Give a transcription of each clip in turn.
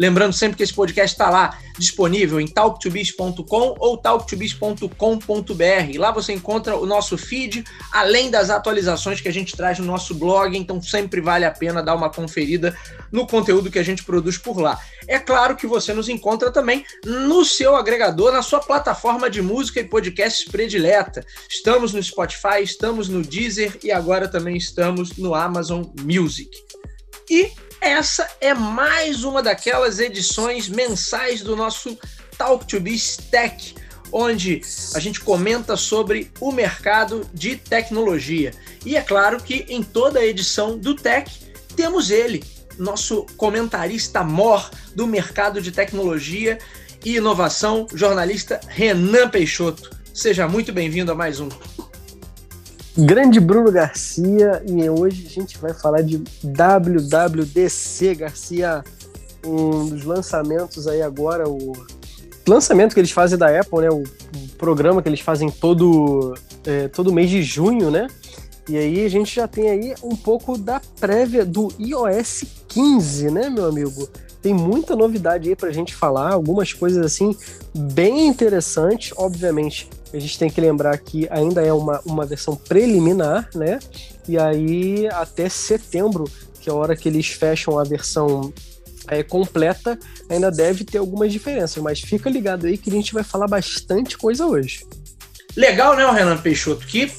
Lembrando sempre que esse podcast está lá disponível em talktobiz.com ou talktobiz.com.br. Lá você encontra o nosso feed, além das atualizações que a gente traz no nosso blog, então sempre vale a pena dar uma conferida no conteúdo que a gente produz por lá. É claro que você nos encontra também no seu agregador, na sua plataforma de música e podcasts predileta. Estamos no Spotify, estamos no Deezer e agora também estamos no Amazon Music. E essa é mais uma daquelas edições mensais do nosso Talk to Biz Tech, onde a gente comenta sobre o mercado de tecnologia. E é claro que em toda edição do Tech temos ele, nosso comentarista mor do mercado de tecnologia e inovação, jornalista Renan Peixoto. Seja muito bem-vindo a mais um. Grande Bruno Garcia e hoje a gente vai falar de WWDC Garcia, um dos lançamentos aí agora, o lançamento que eles fazem da Apple, né? O, programa que eles fazem todo, é, todo mês de junho, né? E aí a gente já tem aí um pouco da prévia do iOS 15, né, meu amigo? Tem muita novidade aí pra gente falar, algumas coisas assim bem interessantes, obviamente a gente tem que lembrar que ainda é uma, uma versão preliminar, né? E aí até setembro, que é a hora que eles fecham a versão é, completa, ainda deve ter algumas diferenças, mas fica ligado aí que a gente vai falar bastante coisa hoje. Legal, né, o Renan Peixoto? Que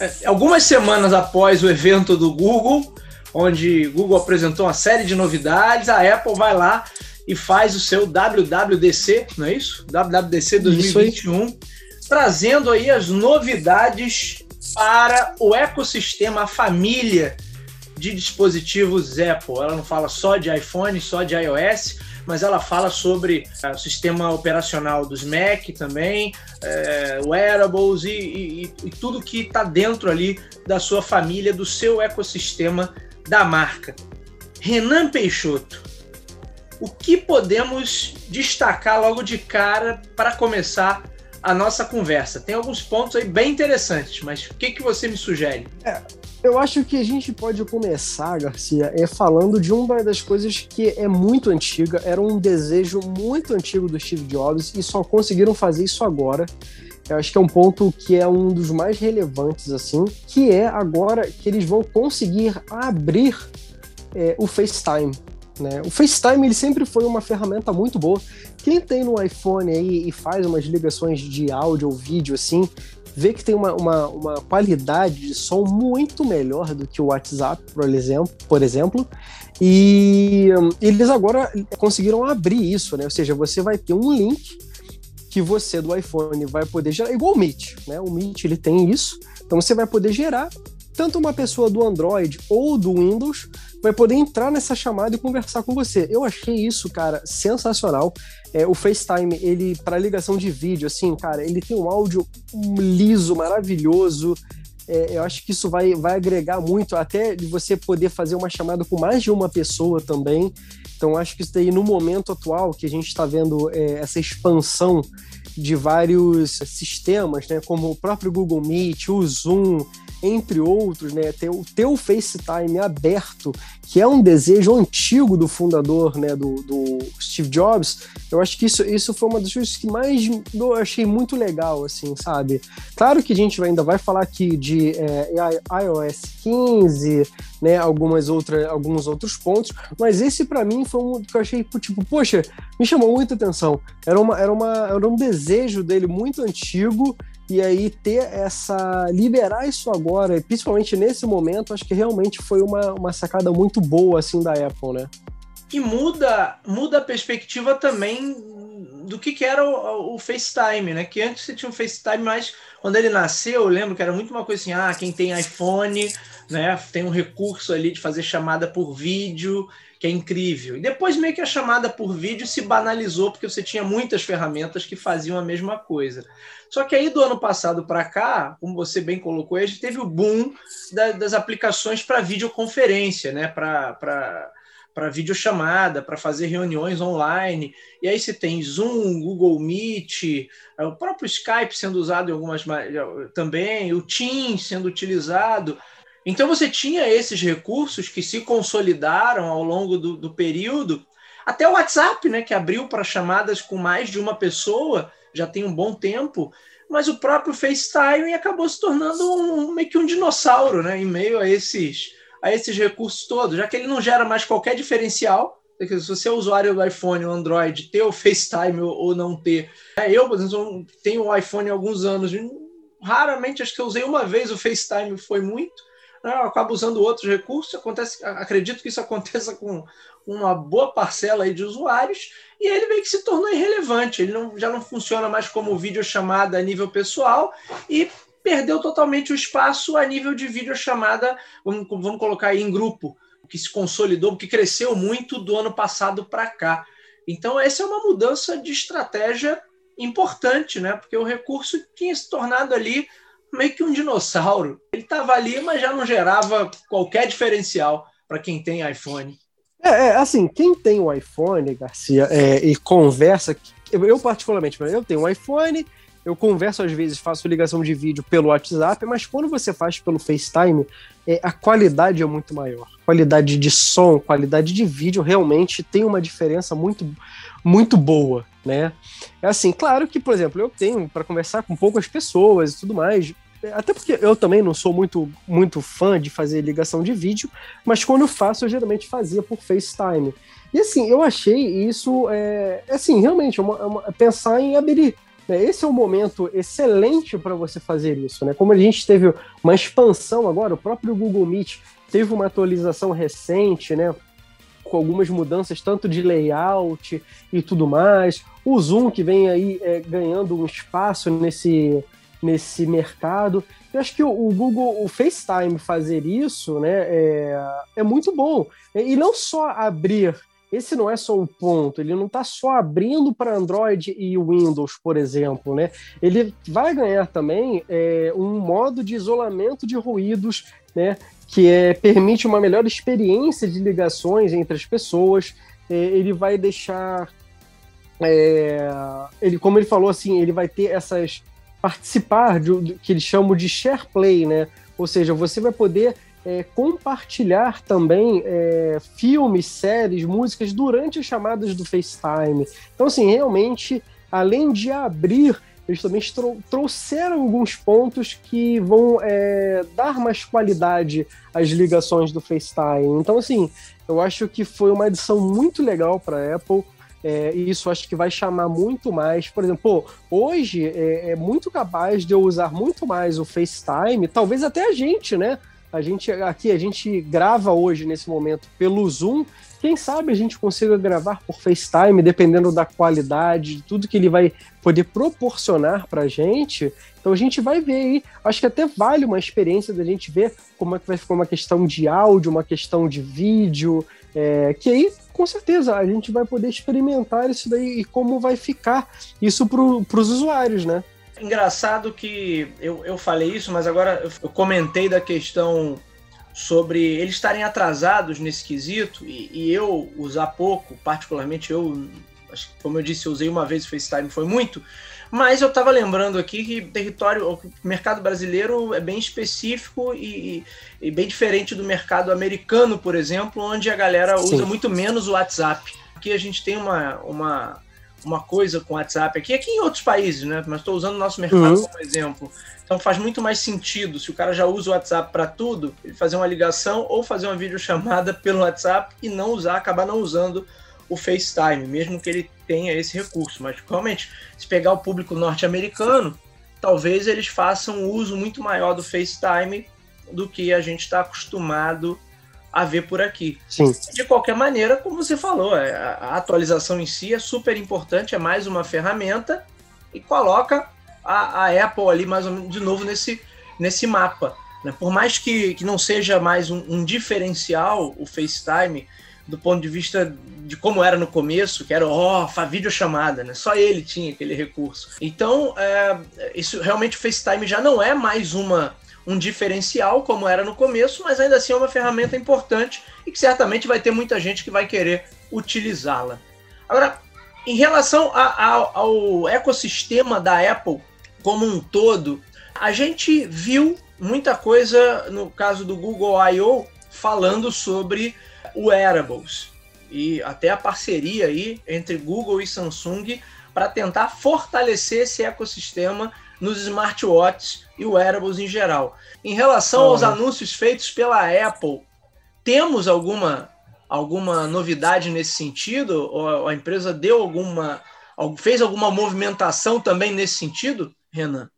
é, algumas semanas após o evento do Google, onde o Google apresentou uma série de novidades, a Apple vai lá e faz o seu WWDC, não é isso? WWDC 2021. Isso trazendo aí as novidades para o ecossistema, a família de dispositivos Apple. Ela não fala só de iPhone, só de iOS, mas ela fala sobre é, o sistema operacional dos Mac também, é, wearables e, e, e tudo que está dentro ali da sua família, do seu ecossistema da marca. Renan Peixoto, o que podemos destacar logo de cara para começar a nossa conversa. Tem alguns pontos aí bem interessantes, mas o que, que você me sugere? É, eu acho que a gente pode começar, Garcia, é falando de uma das coisas que é muito antiga, era um desejo muito antigo do Steve Jobs e só conseguiram fazer isso agora. Eu acho que é um ponto que é um dos mais relevantes, assim, que é agora que eles vão conseguir abrir é, o FaceTime. Né? O FaceTime ele sempre foi uma ferramenta muito boa. Quem tem no iPhone aí e faz umas ligações de áudio ou vídeo assim, vê que tem uma, uma, uma qualidade de som muito melhor do que o WhatsApp, por exemplo, por exemplo. E um, eles agora conseguiram abrir isso, né? Ou seja, você vai ter um link que você do iPhone vai poder gerar, igual o Meet, né? O Meet ele tem isso, então você vai poder gerar tanto uma pessoa do Android ou do Windows vai poder entrar nessa chamada e conversar com você. Eu achei isso, cara, sensacional. É, o FaceTime, ele, para ligação de vídeo, assim, cara, ele tem um áudio liso, maravilhoso. É, eu acho que isso vai, vai agregar muito, até de você poder fazer uma chamada com mais de uma pessoa também. Então, acho que isso daí, no momento atual, que a gente está vendo é, essa expansão de vários sistemas, né, como o próprio Google Meet, o Zoom, entre outros, né, ter o teu FaceTime aberto, que é um desejo antigo do fundador, né, do, do, Steve Jobs, eu acho que isso, isso foi uma das coisas que mais eu achei muito legal, assim, sabe? Claro que a gente ainda vai falar aqui de é, iOS 15, né, algumas outras, alguns outros pontos, mas esse para mim foi um que eu achei, tipo, poxa, me chamou muita atenção. Era, uma, era, uma, era um desejo dele muito antigo e aí ter essa. liberar isso agora, principalmente nesse momento, acho que realmente foi uma, uma sacada muito boa assim da Apple, né? E muda, muda a perspectiva também do que, que era o, o, FaceTime, né? Que antes você tinha um FaceTime, mas quando ele nasceu, eu lembro que era muito uma coisa assim: ah, quem tem iPhone, né, tem um recurso ali de fazer chamada por vídeo, que é incrível. E depois meio que a chamada por vídeo se banalizou, porque você tinha muitas ferramentas que faziam a mesma coisa. Só que aí do ano passado para cá, como você bem colocou, a gente teve o boom da, das aplicações para videoconferência, né? Para para videochamada, para fazer reuniões online. E aí você tem Zoom, Google Meet, é, o próprio Skype sendo usado em algumas também, o Teams sendo utilizado. Então você tinha esses recursos que se consolidaram ao longo do, do período, até o WhatsApp, né, que abriu para chamadas com mais de uma pessoa, já tem um bom tempo, mas o próprio FaceTime acabou se tornando um, meio que um dinossauro, né, em meio a esses a esses recursos todos, já que ele não gera mais qualquer diferencial. Se você é usuário do iPhone ou Android, ter o FaceTime ou não ter. É, eu, por exemplo, tenho o iPhone há alguns anos, raramente, acho que eu usei uma vez o FaceTime, foi muito. Acabo usando outros recursos, acontece, acredito que isso aconteça com uma boa parcela aí de usuários, e ele meio que se tornou irrelevante. Ele não, já não funciona mais como videochamada a nível pessoal, e perdeu totalmente o espaço a nível de videochamada, vamos, vamos colocar aí em grupo, que se consolidou, que cresceu muito do ano passado para cá. Então, essa é uma mudança de estratégia importante, né? Porque o recurso tinha se tornado ali meio que um dinossauro. Ele estava ali, mas já não gerava qualquer diferencial para quem tem iPhone. É, é, assim, quem tem o iPhone, Garcia, é, e conversa, eu particularmente, eu tenho um iPhone, eu converso às vezes, faço ligação de vídeo pelo WhatsApp, mas quando você faz pelo FaceTime, é, a qualidade é muito maior. Qualidade de som, qualidade de vídeo realmente tem uma diferença muito, muito boa, né? É assim, claro que, por exemplo, eu tenho para conversar com poucas pessoas e tudo mais, até porque eu também não sou muito, muito fã de fazer ligação de vídeo, mas quando eu faço, eu geralmente fazia por FaceTime. E assim, eu achei isso, é, assim, realmente, uma, uma, pensar em abrir né? Esse é um momento excelente para você fazer isso. Né? Como a gente teve uma expansão agora, o próprio Google Meet teve uma atualização recente, né? com algumas mudanças tanto de layout e tudo mais. O Zoom que vem aí é, ganhando um espaço nesse, nesse mercado. Eu acho que o, Google, o FaceTime fazer isso, né, é, é muito bom. E não só abrir esse não é só o ponto, ele não está só abrindo para Android e Windows, por exemplo, né? Ele vai ganhar também é, um modo de isolamento de ruídos, né? Que é, permite uma melhor experiência de ligações entre as pessoas. É, ele vai deixar, é, ele, como ele falou assim, ele vai ter essas participar de, que eles chamam de share play, né? Ou seja, você vai poder é, compartilhar também é, filmes, séries, músicas durante as chamadas do FaceTime. Então, assim, realmente, além de abrir, eles também trouxeram alguns pontos que vão é, dar mais qualidade às ligações do FaceTime. Então, assim, eu acho que foi uma edição muito legal para a Apple. É, isso acho que vai chamar muito mais. Por exemplo, hoje é, é, muito capaz de eu usar muito mais o FaceTime, talvez até a gente, né? A gente aqui a gente grava hoje nesse momento pelo Zoom. Quem sabe a gente consiga gravar por FaceTime, dependendo da qualidade, de tudo que ele vai poder proporcionar para a gente. Então a gente vai ver aí. Acho que até vale uma experiência da gente ver como é que vai ficar uma questão de áudio, uma questão de vídeo, é, que aí com certeza a gente vai poder experimentar isso daí e como vai ficar isso para os usuários, né? Engraçado que eu, eu falei isso, mas agora eu comentei da questão sobre eles estarem atrasados nesse quesito e, e eu usar pouco, particularmente eu, como eu disse, eu usei uma vez o FaceTime, foi muito, mas eu estava lembrando aqui que território, o mercado brasileiro é bem específico e, e, bem diferente do mercado americano, por exemplo, onde a galera Sim. usa muito menos o WhatsApp. Aqui a gente tem uma, uma uma coisa com o WhatsApp aqui, aqui em outros países, né? Mas estou usando o nosso mercado uhum. como exemplo. Então faz muito mais sentido, se o cara já usa o WhatsApp para tudo, ele fazer uma ligação ou fazer uma videochamada pelo WhatsApp e não usar, acabar não usando o FaceTime, mesmo que ele tenha esse recurso. Mas realmente, se pegar o público norte-americano, talvez eles façam um uso muito maior do FaceTime do que a gente está acostumado a ver por aqui. Sim. De qualquer maneira, como você falou, é, a atualização em si é super importante, é mais uma ferramenta e coloca a, a Apple ali mais ou menos de novo nesse, nesse mapa. Né? Por mais que, que não seja mais um, um diferencial o FaceTime, do ponto de vista de como era no começo, que era ó, oh, a videochamada, né? Só ele tinha aquele recurso. Então, é, isso realmente o FaceTime já não é mais uma um diferencial como era no começo, mas ainda assim é uma ferramenta importante e que certamente vai ter muita gente que vai querer utilizá-la. Agora, em relação a, a, ao ecossistema da Apple como um todo, a gente viu muita coisa no caso do Google I.O. falando sobre wearables e até a parceria aí entre Google e Samsung para tentar fortalecer esse ecossistema nos smartwatches e wearables em geral. Em relação aos anúncios feitos pela Apple, temos alguma alguma novidade nesse sentido? Ou a empresa deu alguma fez alguma movimentação também nesse sentido, Renan?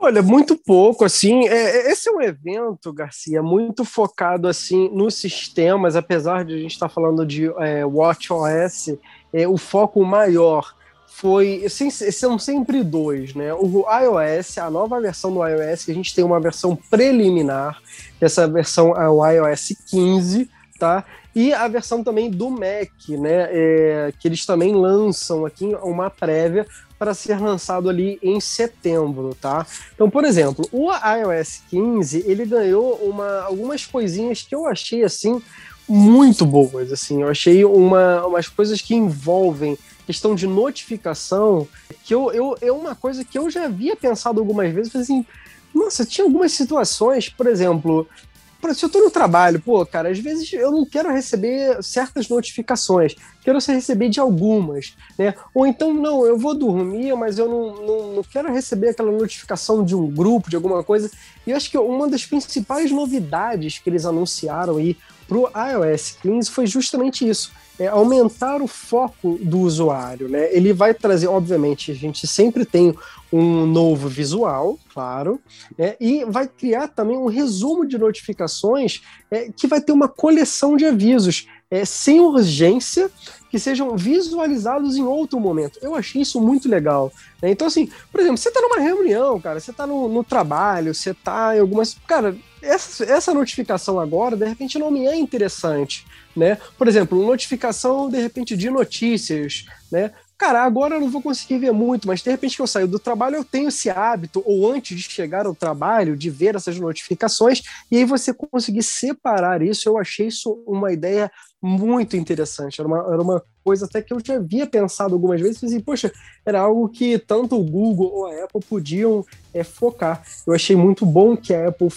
Olha, muito pouco, assim, é, é, esse é um evento, Garcia, muito focado, assim, nos sistemas, apesar de a gente estar falando de é, WatchOS, é, o foco maior foi, são sempre dois, né, o iOS, a nova versão do iOS, que a gente tem uma versão preliminar, essa versão é o iOS 15, tá, e a versão também do Mac, né, é, que eles também lançam aqui uma prévia para ser lançado ali em setembro, tá? Então, por exemplo, o iOS 15 ele ganhou uma, algumas coisinhas que eu achei assim muito boas, assim, eu achei uma, umas coisas que envolvem questão de notificação, que eu, eu, é uma coisa que eu já havia pensado algumas vezes, assim, nossa, tinha algumas situações, por exemplo, se eu tô no trabalho, pô, cara, às vezes eu não quero receber certas notificações, quero receber de algumas, né? Ou então, não, eu vou dormir, mas eu não, não, não quero receber aquela notificação de um grupo, de alguma coisa. E eu acho que uma das principais novidades que eles anunciaram aí pro iOS 15 foi justamente isso é, aumentar o foco do usuário, né? Ele vai trazer, obviamente, a gente sempre tem um novo visual, claro, né? e vai criar também um resumo de notificações é, que vai ter uma coleção de avisos é, sem urgência que sejam visualizados em outro momento. Eu achei isso muito legal. Né? Então, assim, por exemplo, você está numa reunião, cara, você está no, no, trabalho, você está em algumas. Cara, essa, essa notificação agora, de repente, não me é interessante. Né? Por exemplo, notificação, de repente, de notícias, né? Cara, agora eu não vou conseguir ver muito, mas de repente que eu saio do trabalho, eu tenho esse hábito, ou antes de chegar ao trabalho, de ver essas notificações, e aí você conseguir separar isso, eu achei isso uma ideia muito interessante. Era uma, era uma coisa até que eu já havia pensado algumas vezes, e assim, poxa, era algo que tanto o Google ou a Apple podiam é, focar. Eu achei muito bom que a Apple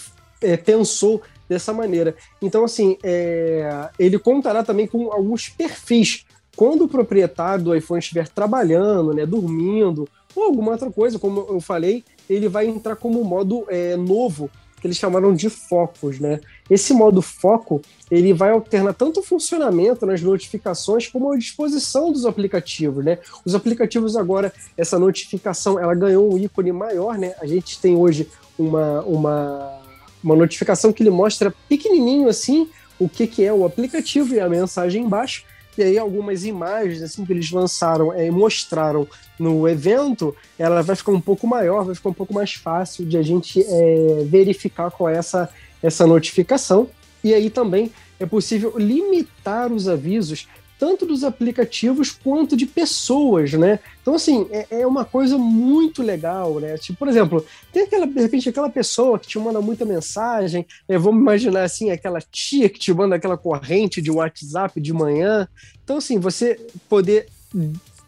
é, pensou dessa maneira. Então, assim, é, ele contará também com alguns perfis. Quando o proprietário do iPhone estiver trabalhando, né, dormindo, ou alguma outra coisa, como eu falei, ele vai entrar como modo é, novo que eles chamaram de focos, né? Esse modo foco, ele vai alternar tanto o funcionamento nas notificações como a disposição dos aplicativos, né? Os aplicativos agora, essa notificação, ela ganhou um ícone maior, né? A gente tem hoje uma, uma, uma notificação que ele mostra pequenininho assim o que, que é o aplicativo e a mensagem embaixo, e aí algumas imagens assim que eles lançaram e é, mostraram no evento, ela vai ficar um pouco maior, vai ficar um pouco mais fácil de a gente é, verificar qual é essa, essa notificação. E aí também é possível limitar os avisos tanto dos aplicativos quanto de pessoas, né? Então, assim, é, é, uma coisa muito legal, né? Tipo, por exemplo, tem aquela, de repente, aquela pessoa que te manda muita mensagem, né? vamos imaginar assim, aquela tia que te manda aquela corrente de WhatsApp de manhã. Então, assim, você poder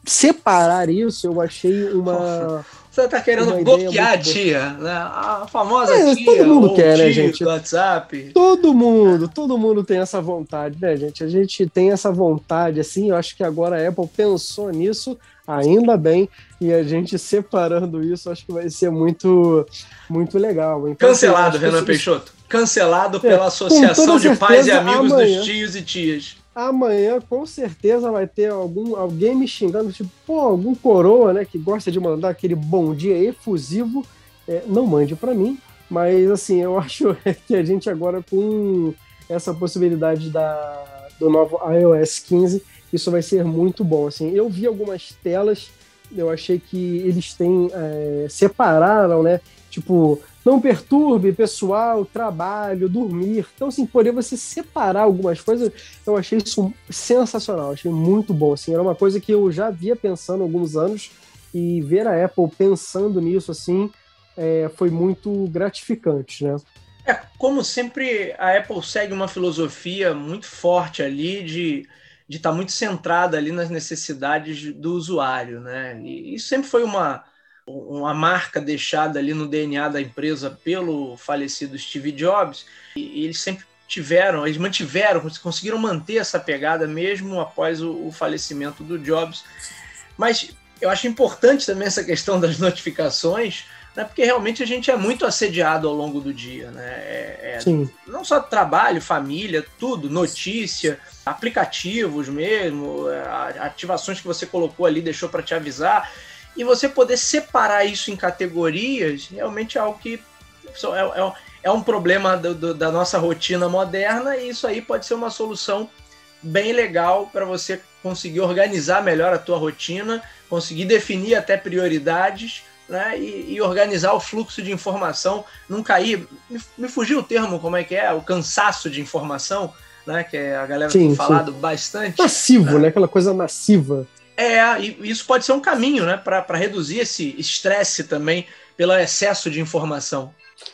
separar isso, eu achei uma. Você tá querendo bloquear a tia, né? A famosa é, tia. Todo mundo quer, né, gente? WhatsApp. Todo mundo, todo mundo tem essa vontade, né, gente? A gente tem essa vontade, assim. Eu acho que agora a Apple pensou nisso, ainda bem, e a gente separando isso, acho que vai ser muito, muito legal. Então, assim, Cancelado, Renan. Peixoto. Cancelado é, pela Associação de Pais e Amigos amanhã... dos Tios e Tias amanhã com certeza vai ter algum alguém me xingando, tipo, pô, algum coroa, né, que gosta de mandar aquele bom dia efusivo, é, não mande para mim, mas assim, eu acho que a gente agora com essa possibilidade da, do novo iOS 15, isso vai ser muito bom. Assim, eu vi algumas telas, eu achei que eles têm é, separaram, né? Tipo, não perturbe pessoal, trabalho, dormir. Então, assim, poder você separar algumas coisas, eu achei isso sensacional, achei muito bom. Assim, era uma coisa que eu já via pensando há alguns anos e ver a Apple pensando nisso, assim, é, foi muito gratificante, né? É, como sempre, a Apple segue uma filosofia muito forte ali de de estar tá muito centrada ali nas necessidades do usuário, né? E sempre foi uma, uma marca deixada ali no DNA da empresa pelo falecido Steve Jobs, e, eles sempre tiveram, eles mantiveram, conseguiram manter essa pegada mesmo após o, o falecimento do Jobs. Mas eu acho importante também essa questão das notificações, né, porque realmente a gente é muito assediado ao longo do dia. Né? É, é não só trabalho, família, tudo, notícia, aplicativos mesmo, é, ativações que você colocou ali, deixou para te avisar. E você poder separar isso em categorias realmente é algo que é, é, é um problema do, do, da nossa rotina moderna e isso aí pode ser uma solução bem legal para você conseguir organizar melhor a tua rotina, conseguir definir até prioridades né, e, e, organizar o fluxo de informação, não cair. Me, me, fugiu o termo, como é que é? O cansaço de informação, né? Que a galera sim, tem falado sim. bastante. Massivo, né? né? Aquela coisa massiva. É, e isso pode ser um caminho, né? Para reduzir esse estresse também pelo excesso de informação.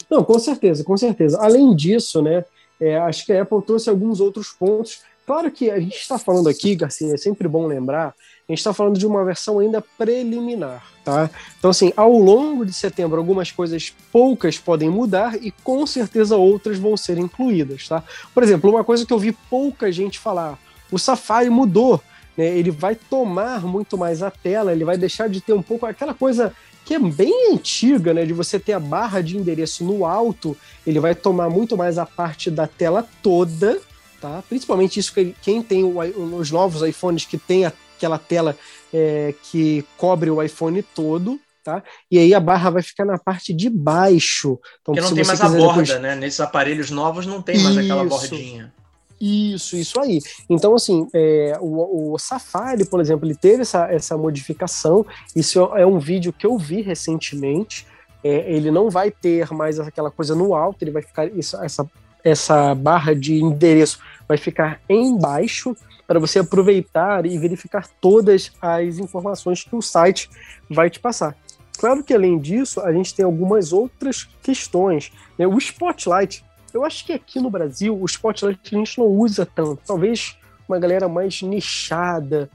Não, com certeza, com certeza. Além disso, né? É, acho que a Apple trouxe alguns outros pontos. Claro que a gente está falando aqui, Garcia, é sempre bom lembrar a gente está falando de uma versão ainda preliminar, tá? Então, assim, ao longo de setembro, algumas coisas poucas podem mudar e com certeza outras vão ser incluídas, tá? Por exemplo, uma coisa que eu vi pouca gente falar: o Safari mudou, né? Ele vai tomar muito mais a tela, ele vai deixar de ter um pouco aquela coisa que é bem antiga, né? De você ter a barra de endereço no alto, ele vai tomar muito mais a parte da tela toda, tá? Principalmente isso que quem tem os novos iPhones que tem aquela tela é, que cobre o iPhone todo, tá? E aí a barra vai ficar na parte de baixo. Então, Porque não tem mais a borda, depois... né? Nesses aparelhos novos não tem mais isso, aquela bordinha. Isso, isso aí. Então, assim, é, o, o, Safari, por exemplo, ele teve essa, essa modificação. Isso é um vídeo que eu vi recentemente. É, ele não vai ter mais aquela coisa no alto, ele vai ficar. Isso, essa, essa barra de endereço vai ficar embaixo para você aproveitar e verificar todas as informações que o site vai te passar. Claro que além disso, a gente tem algumas outras questões. Né? O Spotlight, eu acho que aqui no Brasil, o Spotlight a gente não usa tanto. Talvez uma galera mais nichada,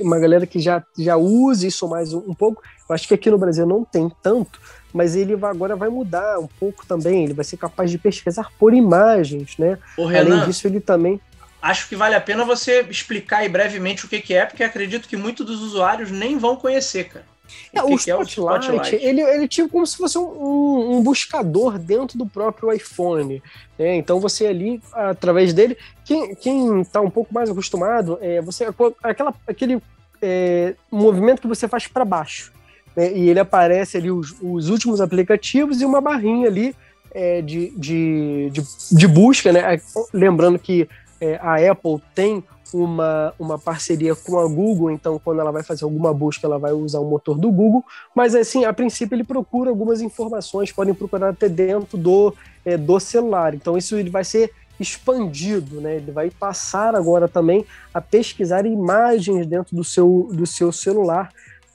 uma galera que já, já use isso mais um, um pouco. Eu acho que aqui no Brasil não tem tanto, mas ele vai, agora vai mudar um pouco também. Ele vai ser capaz de pesquisar por imagens, né? Ô, Renan, Além disso, ele também acho que vale a pena você explicar aí brevemente o que, que é, porque acredito que muitos dos usuários nem vão conhecer, cara. É, o, Spotlight, é o Spotlight, Ele, ele tinha como se fosse um, um buscador dentro do próprio iPhone. Né? Então você ali, através dele, quem, quem está um pouco mais acostumado, é você aquela, aquele é, movimento que você faz para baixo. Né? E ele aparece ali os, os últimos aplicativos e uma barrinha ali é, de, de, de, de busca, né? Lembrando que é, a Apple tem uma, uma parceria com a Google, então quando ela vai fazer alguma busca, ela vai usar o motor do Google, mas assim, a princípio ele procura algumas informações, podem procurar até dentro do, é, do celular, então isso ele vai ser expandido, né? Ele vai passar agora também a pesquisar imagens dentro do seu, do seu celular.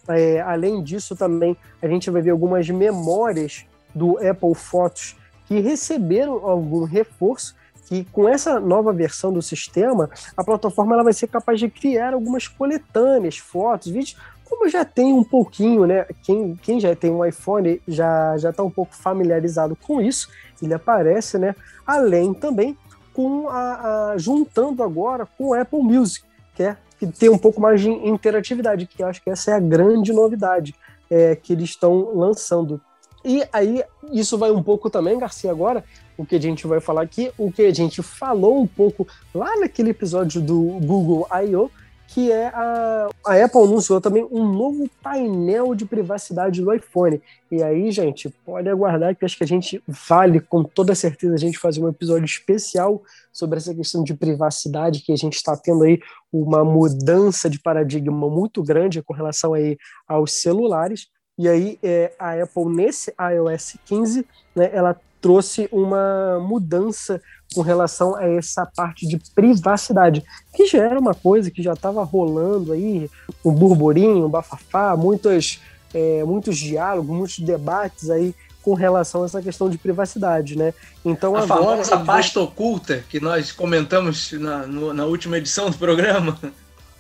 É, além disso, também a gente vai ver algumas memórias do Apple Fotos que receberam algum reforço que com essa nova versão do sistema, a plataforma ela vai ser capaz de criar algumas coletâneas, fotos, vídeos, como já tem um pouquinho, né? Quem, quem já tem um iPhone já já está um pouco familiarizado com isso. Ele aparece, né? Além também com a, a juntando agora com o Apple Music, que é que tem um pouco mais de interatividade, que eu acho que essa é a grande novidade é, que eles estão lançando. E aí, isso vai um pouco também, Garcia, agora, o que a gente vai falar aqui, o que a gente falou um pouco lá naquele episódio do Google I.O., que é a, a Apple anunciou também um novo painel de privacidade do iPhone. E aí, gente, pode aguardar que acho que a gente vale com toda certeza a gente fazer um episódio especial sobre essa questão de privacidade que a gente está tendo aí uma mudança de paradigma muito grande com relação aí aos celulares. E aí é, a Apple nesse iOS 15, né, ela trouxe uma mudança com relação a essa parte de privacidade, que já era uma coisa que já estava rolando aí, um burburinho, um bafafá, muitos, é, muitos diálogos, muitos debates aí com relação a essa questão de privacidade, né? Então a agora famosa pasta oculta que nós comentamos na, no, na última edição do programa.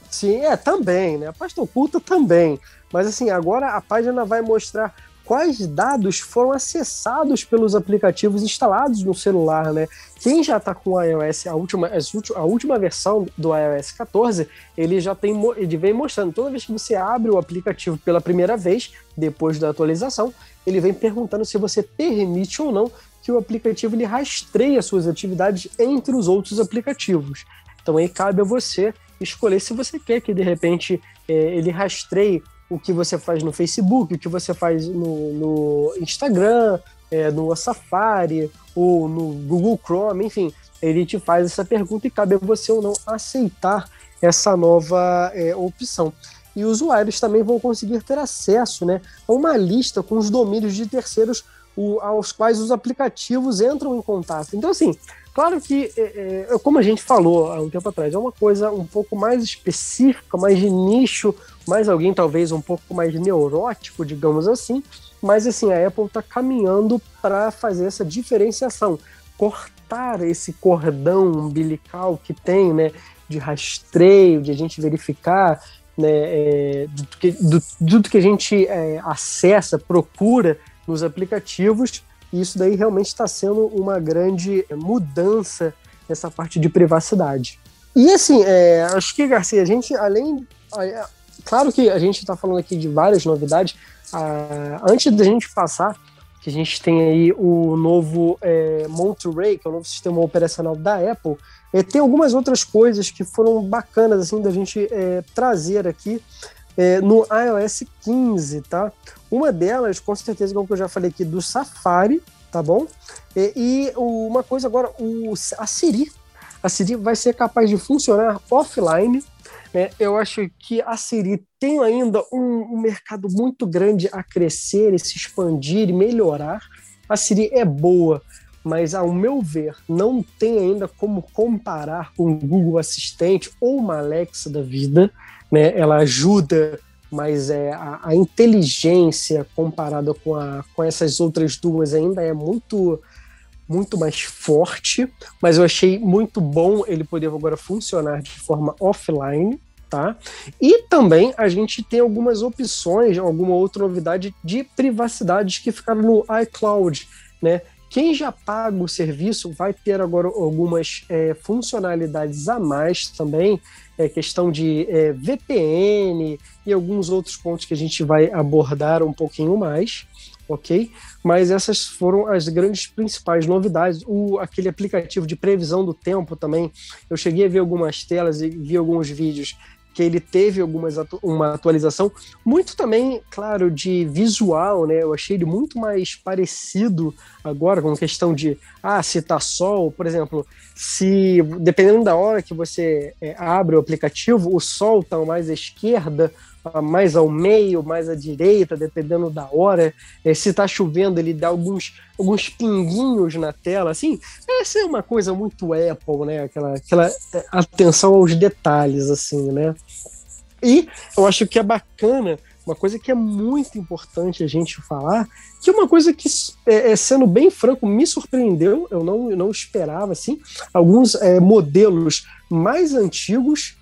Sim, é também, né? A pasta oculta também. Mas assim, agora a página vai mostrar quais dados foram acessados pelos aplicativos instalados no celular, né? Quem já está com o iOS, a última, a última versão do iOS 14, ele já tem, ele vem mostrando, toda vez que você abre o aplicativo pela primeira vez, depois da atualização, ele vem perguntando se você permite ou não que o aplicativo ele rastreie as suas atividades entre os outros aplicativos. Então aí cabe a você escolher se você quer que de repente é, ele rastreie o que você faz no Facebook, o que você faz no, no Instagram, é, no Safari ou no Google Chrome, enfim, ele te faz essa pergunta e cabe a você ou não aceitar essa nova é, opção. E usuários também vão conseguir ter acesso né, a uma lista com os domínios de terceiros o, aos quais os aplicativos entram em contato. Então, assim, claro que, é, é, como a gente falou há um tempo atrás, é uma coisa um pouco mais específica, mais de nicho, mais alguém talvez um pouco mais neurótico, digamos assim, mas assim, a Apple está caminhando para fazer essa diferenciação, cortar esse cordão umbilical que tem, né, de rastreio, de a gente verificar né, é, do, que, do, tudo que a gente é, acessa, procura nos aplicativos, e isso daí realmente está sendo uma grande mudança nessa parte de privacidade. E assim, é, acho que, Garcia, a gente, além. Claro que a gente está falando aqui de várias novidades. Ah, antes da gente passar, que a gente tem aí o novo é, Monterey, que é o novo sistema operacional da Apple, é, tem algumas outras coisas que foram bacanas assim da gente é, trazer aqui é, no iOS 15, tá? Uma delas, com certeza, como eu já falei aqui, do Safari, tá bom? E, e uma coisa agora, o, a Siri. A Siri vai ser capaz de funcionar offline. Né? Eu acho que a Siri tem ainda um, um mercado muito grande a crescer e se expandir e melhorar. A Siri é boa, mas ao meu ver, não tem ainda como comparar com o Google Assistente ou uma Alexa da vida. Né? Ela ajuda mas é, a, a, inteligência comparada com, a, com essas outras duas ainda é muito muito mais forte, mas eu achei muito bom ele poder agora funcionar de forma offline, tá? E também a gente tem algumas opções, alguma outra novidade de privacidade que ficaram no iCloud, né? Quem já paga o serviço vai ter agora algumas é, funcionalidades a mais também, é, questão de é, VPN e alguns outros pontos que a gente vai abordar um pouquinho mais, ok? Mas essas foram as grandes principais novidades. O, aquele aplicativo de previsão do tempo também, eu cheguei a ver algumas telas e vi alguns vídeos que ele teve algumas atu uma atualização, muito também, claro, de visual, né? Eu achei ele muito mais parecido agora com questão de, ah, se tá sol, por exemplo, se dependendo da hora que você é, abre o aplicativo, o sol tá mais à esquerda, mais ao meio, mais à direita, dependendo da hora. É, se está chovendo, ele dá alguns, alguns pinguinhos na tela, assim. Essa é uma coisa muito Apple, né? Aquela, aquela é, atenção aos detalhes, assim, né? E eu acho que é bacana, uma coisa que é muito importante a gente falar, que é uma coisa que, é, é sendo bem franco, me surpreendeu, eu não, eu não esperava, assim, alguns é, modelos mais antigos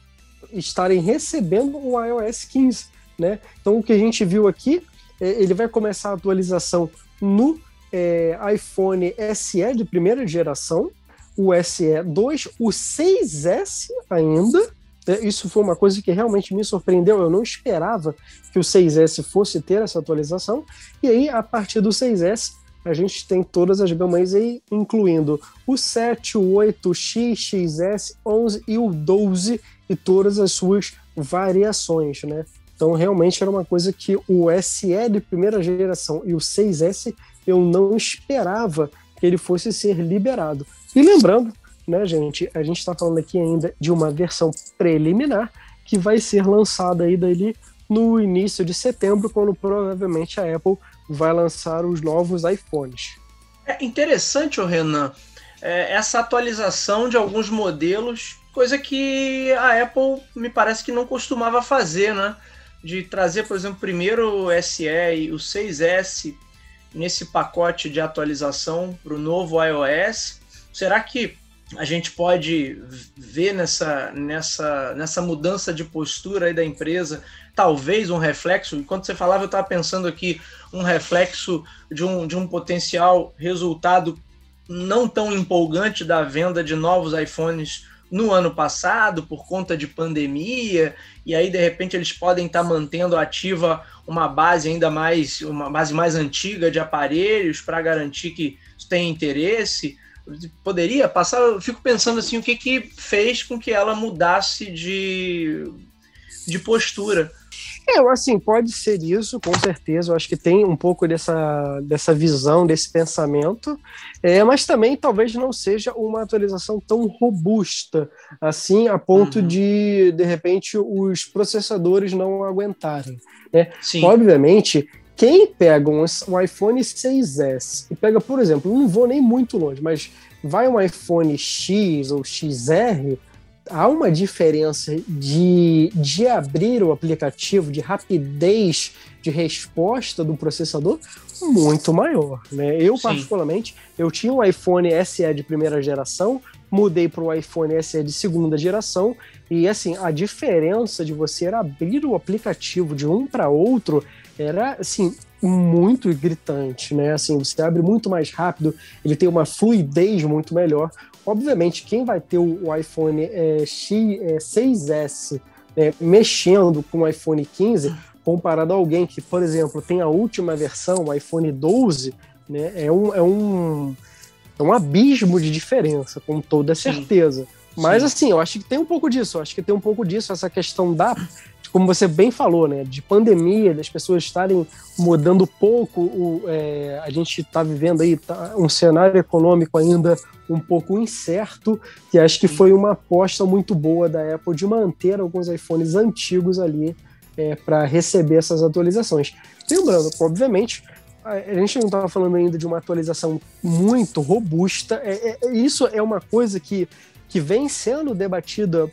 estarem recebendo o iOS 15, né? Então o que a gente viu aqui, é, ele vai começar a atualização no é, iPhone SE de primeira geração, o SE 2, o 6S ainda. É, isso foi uma coisa que realmente me surpreendeu. Eu não esperava que o 6S fosse ter essa atualização. E aí, a partir do 6S, a gente tem todas as gamas aí, incluindo o 7, o 8, o X, XS, 11 e o 12 e todas as suas variações, né? Então, realmente era uma coisa que o SE de primeira geração e o 6S eu não esperava que ele fosse ser liberado. E lembrando, né, gente, a gente está falando aqui ainda de uma versão preliminar que vai ser lançada aí dali no início de setembro, quando provavelmente a Apple vai lançar os novos iPhones. É interessante, Renan, é, essa atualização de alguns modelos, coisa que a Apple me parece que não costumava fazer, né? De trazer, por exemplo, primeiro o SE e o 6S nesse pacote de atualização para o novo iOS. Será que a gente pode ver nessa, nessa, nessa mudança de postura aí da empresa, talvez um reflexo, enquanto você falava, eu estava pensando aqui, um reflexo de um, de um potencial resultado não tão empolgante da venda de novos iPhones no ano passado, por conta de pandemia, e aí de repente eles podem estar tá mantendo ativa uma base ainda mais, uma base mais antiga de aparelhos para garantir que tem interesse poderia passar. Eu fico pensando assim, o que que fez com que ela mudasse de, de postura. É, assim, pode ser isso, com certeza. Eu acho que tem um pouco dessa, dessa visão, desse pensamento, é, mas também talvez não seja uma atualização tão robusta, assim, a ponto uhum. de, de repente, os processadores não aguentarem. Né? Sim. Obviamente, quem pega um, um iPhone 6S e pega, por exemplo, não vou nem muito longe, mas vai um iPhone X ou XR, há uma diferença de, de abrir o aplicativo, de rapidez de resposta do processador muito maior. Né? Eu, Sim. particularmente, eu tinha um iPhone SE de primeira geração, mudei para o iPhone SE de segunda geração, e assim, a diferença de você abrir o aplicativo de um para outro era assim muito gritante, né? Assim, você abre muito mais rápido, ele tem uma fluidez muito melhor. Obviamente, quem vai ter o iPhone é, X, é, 6S é, mexendo com o iPhone 15, comparado a alguém que, por exemplo, tem a última versão, o iPhone 12, né? É um, é um, é um abismo de diferença, com toda certeza. Sim. Mas Sim. assim, eu acho que tem um pouco disso, eu acho que tem um pouco disso, essa questão da como você bem falou, né, de pandemia, das pessoas estarem mudando pouco, o, é, a gente está vivendo aí tá, um cenário econômico ainda um pouco incerto, que acho que foi uma aposta muito boa da Apple de manter alguns iPhones antigos ali é, para receber essas atualizações. Lembrando, obviamente, a gente não estava falando ainda de uma atualização muito robusta, é, é, isso é uma coisa que, que vem sendo debatida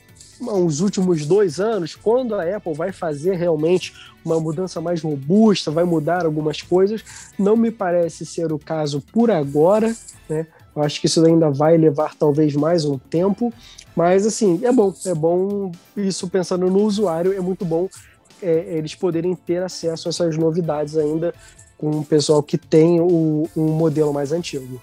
os últimos dois anos, quando a Apple vai fazer realmente uma mudança mais robusta, vai mudar algumas coisas, não me parece ser o caso por agora, né? Eu acho que isso ainda vai levar talvez mais um tempo, mas assim, é bom, é bom isso pensando no usuário, é muito bom é, eles poderem ter acesso a essas novidades ainda com o pessoal que tem o, um modelo mais antigo.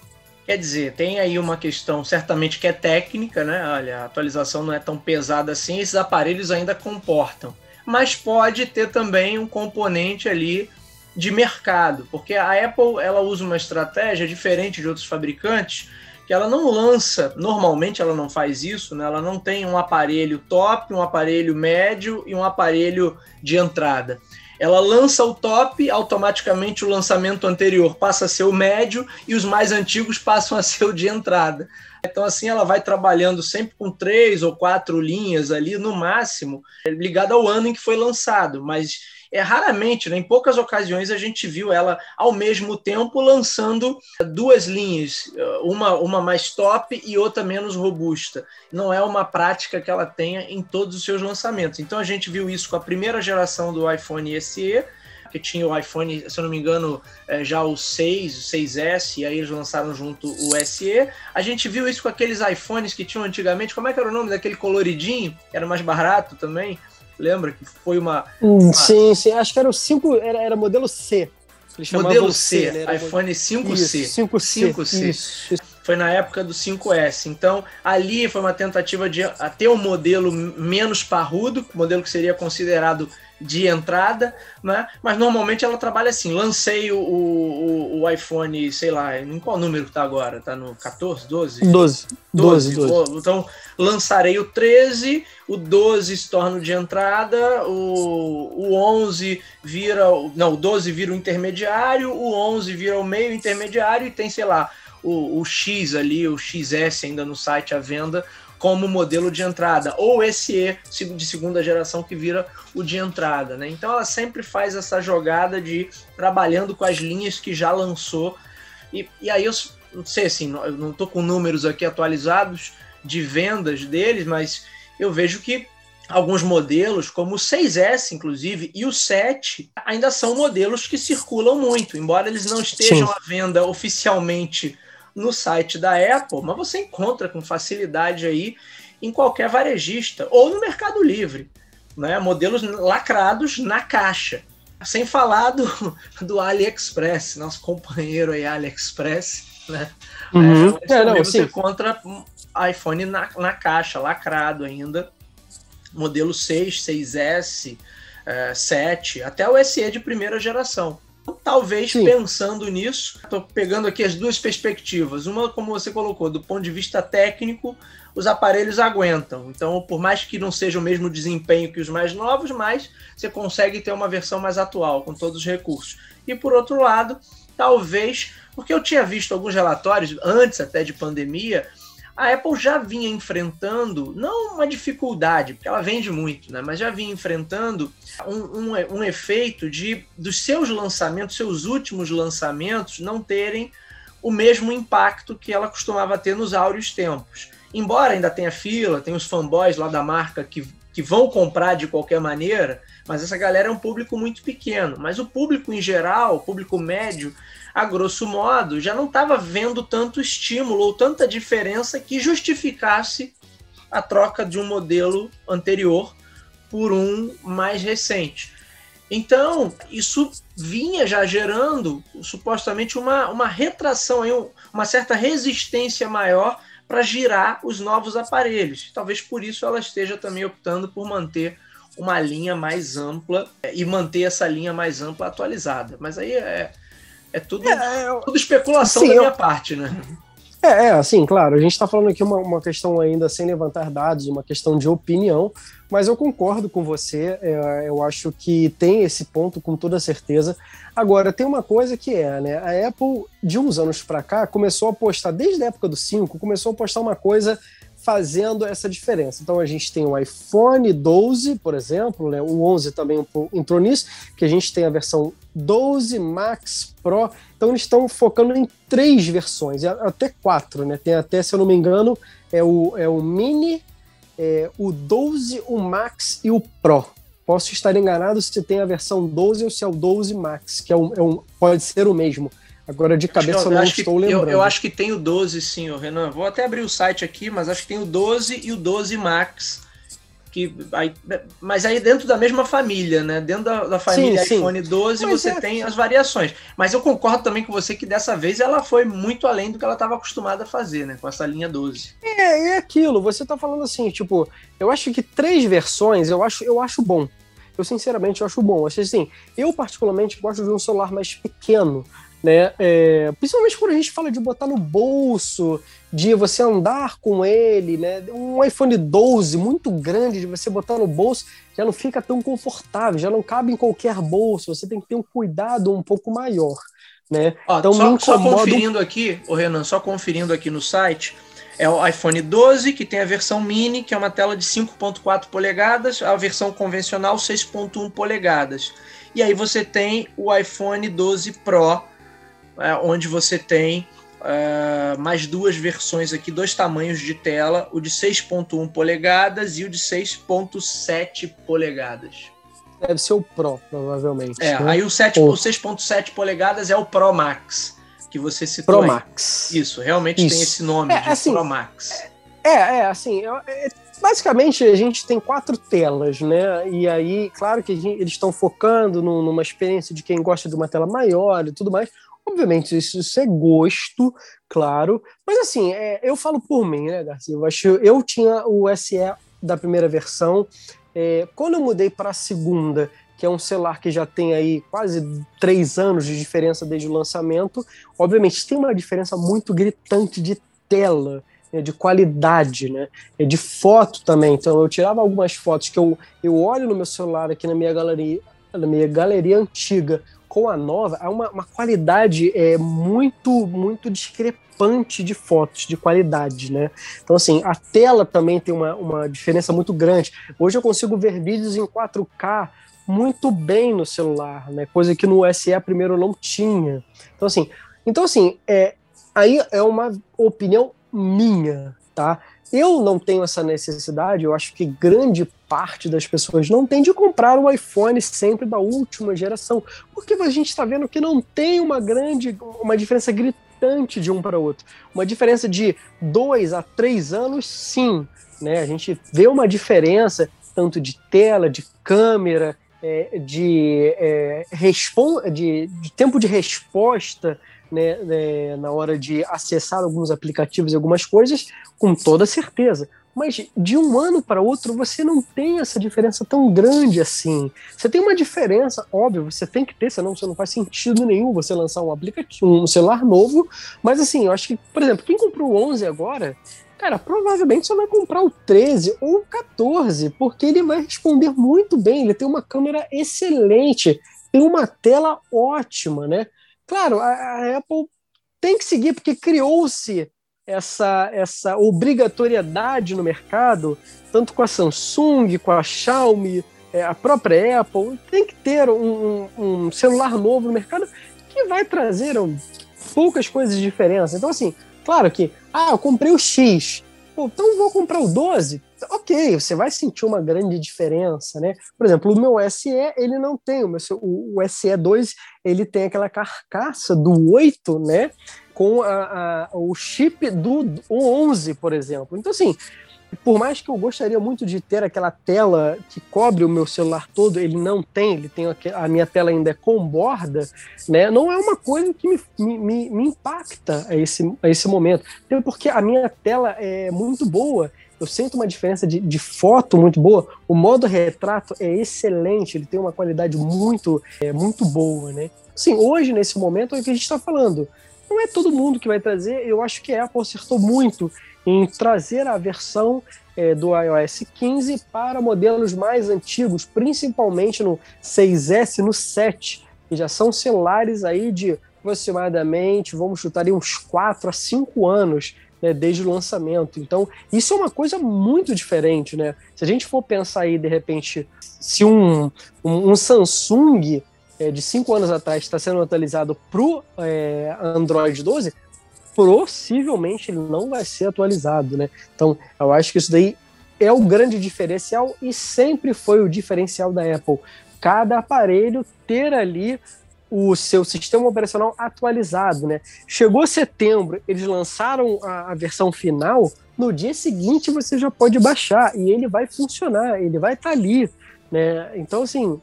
Quer dizer, tem aí uma questão certamente que é técnica, né? Olha, a atualização não é tão pesada assim, esses aparelhos ainda comportam. Mas pode ter também um componente ali de mercado, porque a Apple ela usa uma estratégia diferente de outros fabricantes, que ela não lança, normalmente ela não faz isso, né? Ela não tem um aparelho top, um aparelho médio e um aparelho de entrada ela lança o top, automaticamente o lançamento anterior passa a ser o médio e os mais antigos passam a ser o de entrada. Então, assim, ela vai trabalhando sempre com três ou quatro linhas ali, no máximo, ligada ao ano em que foi lançado, mas é raramente, né, em poucas ocasiões a gente viu ela ao mesmo tempo lançando duas linhas, uma, uma mais top e outra menos robusta. Não é uma prática que ela tenha em todos os seus lançamentos. Então a gente viu isso com a primeira geração do iPhone SE, que tinha o iPhone, se eu não me engano, é, já o 6, o 6S, e aí eles lançaram junto o SE. A gente viu isso com aqueles iPhones que tinham antigamente, como é que era o nome daquele coloridinho? Era mais barato também. Lembra que foi uma. Hum, uma... Sim, sim. Acho que era o 5, era, era modelo C. Modelo C, C né? iPhone 5C. Isso, 5C. 5C. Isso, Foi na época do 5S. Então, ali foi uma tentativa de ter um modelo menos parrudo, modelo que seria considerado de entrada, né? Mas normalmente ela trabalha assim: lancei o, o, o iPhone, sei lá, em qual número que tá agora? Tá no 14, 12? 12. 12, 12. Então, lançarei o 13, o 12 se torna o de entrada, o, o 11 vira. Não, o 12 vira o intermediário, o 11 vira o meio intermediário e tem, sei lá, o, o X ali, o XS ainda no site à venda como modelo de entrada, ou esse E de segunda geração que vira o de entrada. Né? Então ela sempre faz essa jogada de trabalhando com as linhas que já lançou. E, e aí eu não sei assim, eu não estou com números aqui atualizados de vendas deles, mas eu vejo que alguns modelos, como o 6S, inclusive, e o 7, ainda são modelos que circulam muito, embora eles não estejam Sim. à venda oficialmente no site da Apple, mas você encontra com facilidade aí em qualquer varejista ou no Mercado Livre, né? Modelos lacrados na caixa. Sem falar do, do AliExpress, nosso companheiro aí AliExpress, né? Uhum. É, é, não, você sim. encontra iPhone na, na caixa, lacrado ainda. Modelo 6, 6S, é, 7, até o SE de primeira geração. Talvez Sim. pensando nisso, estou pegando aqui as duas perspectivas. Uma, como você colocou, do ponto de vista técnico, os aparelhos aguentam. Então, por mais que não seja o mesmo desempenho que os mais novos, mas você consegue ter uma versão mais atual, com todos os recursos. E por outro lado, talvez, porque eu tinha visto alguns relatórios, antes até de pandemia, a Apple já vinha enfrentando, não uma dificuldade, porque ela vende muito, né? mas já vinha enfrentando um, um, um efeito de dos seus lançamentos, seus últimos lançamentos, não terem o mesmo impacto que ela costumava ter nos áureos tempos. Embora ainda tenha fila, tem os fanboys lá da marca que, que vão comprar de qualquer maneira, mas essa galera é um público muito pequeno. Mas o público em geral, o público médio, a grosso modo, já não estava vendo tanto estímulo ou tanta diferença que justificasse a troca de um modelo anterior por um mais recente. Então, isso vinha já gerando supostamente uma, uma retração, uma certa resistência maior para girar os novos aparelhos. Talvez por isso ela esteja também optando por manter uma linha mais ampla e manter essa linha mais ampla atualizada. Mas aí é, é tudo, é, eu... tudo especulação sim, da minha eu... parte, né? É, é, assim, claro, a gente está falando aqui uma, uma questão ainda sem levantar dados, uma questão de opinião, mas eu concordo com você, é, eu acho que tem esse ponto com toda certeza. Agora, tem uma coisa que é, né, a Apple, de uns anos para cá, começou a postar, desde a época do 5, começou a postar uma coisa fazendo essa diferença. Então a gente tem o iPhone 12, por exemplo, né? o 11 também entrou nisso, que a gente tem a versão 12 Max Pro. Então eles estão focando em três versões, até quatro, né? Tem até, se eu não me engano, é o, é o Mini, é, o 12, o Max e o Pro. Posso estar enganado se tem a versão 12 ou se é o 12 Max, que é um, é um pode ser o mesmo. Agora de cabeça eu, não estou que, lembrando. Eu, eu, acho que tem o 12 sim, Renan. Vou até abrir o site aqui, mas acho que tem o 12 e o 12 Max. Que, aí, mas aí dentro da mesma família, né? Dentro da, da família sim, iPhone 12 mas você é... tem as variações. Mas eu concordo também com você que dessa vez ela foi muito além do que ela estava acostumada a fazer, né? Com essa linha 12. É, é aquilo. Você está falando assim, tipo, eu acho que três versões eu acho, eu acho bom. Eu sinceramente eu acho bom. Acho assim, eu particularmente gosto de um celular mais pequeno né? É, principalmente quando a gente fala de botar no bolso, de você andar com ele, né? Um iPhone 12 muito grande de você botar no bolso já não fica tão confortável, já não cabe em qualquer bolso, você tem que ter um cuidado um pouco maior, né? Ó, então só, só conferindo aqui, o Renan, só conferindo aqui no site, é o iPhone 12, que tem a versão mini, que é uma tela de 5.4 polegadas, a versão convencional 6.1 polegadas. E aí você tem o iPhone 12 Pro, é, onde você tem é, mais duas versões aqui, dois tamanhos de tela, o de 6.1 polegadas e o de 6.7 polegadas. Deve ser o Pro, provavelmente. É, né? aí o, 7, o 6.7 polegadas é o Pro Max, que você citou. Pro aí. Max. Isso, realmente Isso. tem esse nome é, de assim, Pro Max. É, é, assim, é, basicamente a gente tem quatro telas, né? E aí, claro que gente, eles estão focando numa experiência de quem gosta de uma tela maior e tudo mais. Obviamente, isso, isso é gosto, claro. Mas assim, é, eu falo por mim, né, Garcia? Eu, acho, eu tinha o SE da primeira versão. É, quando eu mudei para a segunda, que é um celular que já tem aí quase três anos de diferença desde o lançamento. Obviamente, tem uma diferença muito gritante de tela, né, de qualidade, né, de foto também. Então, eu tirava algumas fotos que eu, eu olho no meu celular aqui na minha galeria, na minha galeria antiga com a nova, há uma, uma qualidade é, muito, muito discrepante de fotos, de qualidade, né? Então, assim, a tela também tem uma, uma diferença muito grande. Hoje eu consigo ver vídeos em 4K muito bem no celular, né? Coisa que no SE primeiro não tinha. Então assim, então assim, é, aí é uma opinião minha, tá? Eu não tenho essa necessidade, eu acho que grande parte das pessoas não tem de comprar um iPhone sempre da última geração, porque a gente está vendo que não tem uma grande, uma diferença gritante de um para outro. Uma diferença de dois a três anos, sim, né? A gente vê uma diferença tanto de tela, de câmera, é, de, é, de, de, tempo de resposta né, né, na hora de acessar alguns aplicativos e algumas coisas, com toda certeza. Mas de um ano para outro você não tem essa diferença tão grande assim. Você tem uma diferença, óbvio, você tem que ter, senão você não faz sentido nenhum você lançar um aplicativo, um celular novo. Mas assim, eu acho que, por exemplo, quem comprou o 11 agora, Cara, provavelmente você vai comprar o 13 ou o 14, porque ele vai responder muito bem. Ele tem uma câmera excelente, tem uma tela ótima, né? Claro, a, Apple tem que seguir, porque criou-se essa, essa obrigatoriedade no mercado, tanto com a Samsung, com a Xiaomi, é, a própria Apple, tem que ter um, um, celular novo no mercado que vai trazer poucas coisas de diferença. Então, assim, Claro que, ah, eu comprei o X, Pô, então vou comprar o 12. Ok, você vai sentir uma grande diferença, né? Por exemplo, o meu SE, ele não tem, o, meu, o, o SE2, ele tem aquela carcaça do 8, né? Com a, a, o chip do 11, por exemplo. Então, assim, por mais que eu gostaria muito de ter aquela tela que cobre o meu celular todo, ele não tem, ele tem a minha tela ainda é com borda, né? Não é uma coisa que me, me, me impacta a esse, a esse momento. Porque a minha tela é muito boa, eu sinto uma diferença de, de, foto muito boa. O modo retrato é excelente, ele tem uma qualidade muito, é, muito boa, né? Sim, hoje, nesse momento, é o que a gente está falando. Não é todo mundo que vai trazer, eu acho que a Apple acertou muito em trazer a versão é, do iOS 15 para modelos mais antigos, principalmente no 6S e no 7, que já são celulares aí de aproximadamente, vamos chutar aí uns 4 a 5 anos né, desde o lançamento. Então, isso é uma coisa muito diferente, né? Se a gente for pensar aí, de repente, se um, um, um Samsung é, de 5 anos atrás está sendo atualizado para o é, Android 12, possivelmente ele não vai ser atualizado, né? Então, eu acho que isso daí é o grande diferencial e sempre foi o diferencial da Apple. Cada aparelho ter ali o seu sistema operacional atualizado, né? Chegou setembro, eles lançaram a, a versão final, no dia seguinte você já pode baixar e ele vai funcionar, ele vai estar tá ali, né? Então, assim,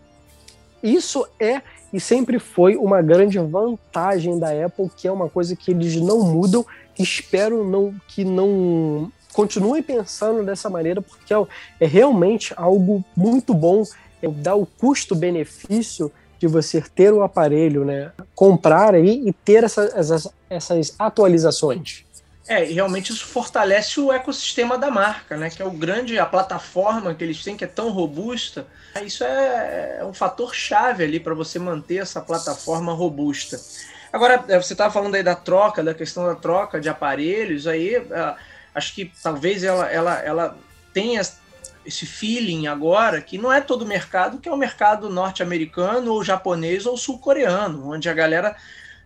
isso é e sempre foi uma grande vantagem da Apple, que é uma coisa que eles não mudam. Espero não, que não continuem pensando dessa maneira, porque é, é realmente algo muito bom, é, dá o custo-benefício de você ter o aparelho, né? Comprar aí e ter essa, essas, essas atualizações. É, e realmente isso fortalece o ecossistema da marca, né? Que é o grande, a plataforma que eles têm, que é tão robusta. Isso é, é um fator chave ali para você manter essa plataforma robusta. Agora, é, você estava falando aí da troca, da questão da troca de aparelhos, aí é, acho que talvez ela, ela, ela tenha esse feeling agora que não é todo mercado que é o mercado norte-americano ou japonês ou sul-coreano, onde a galera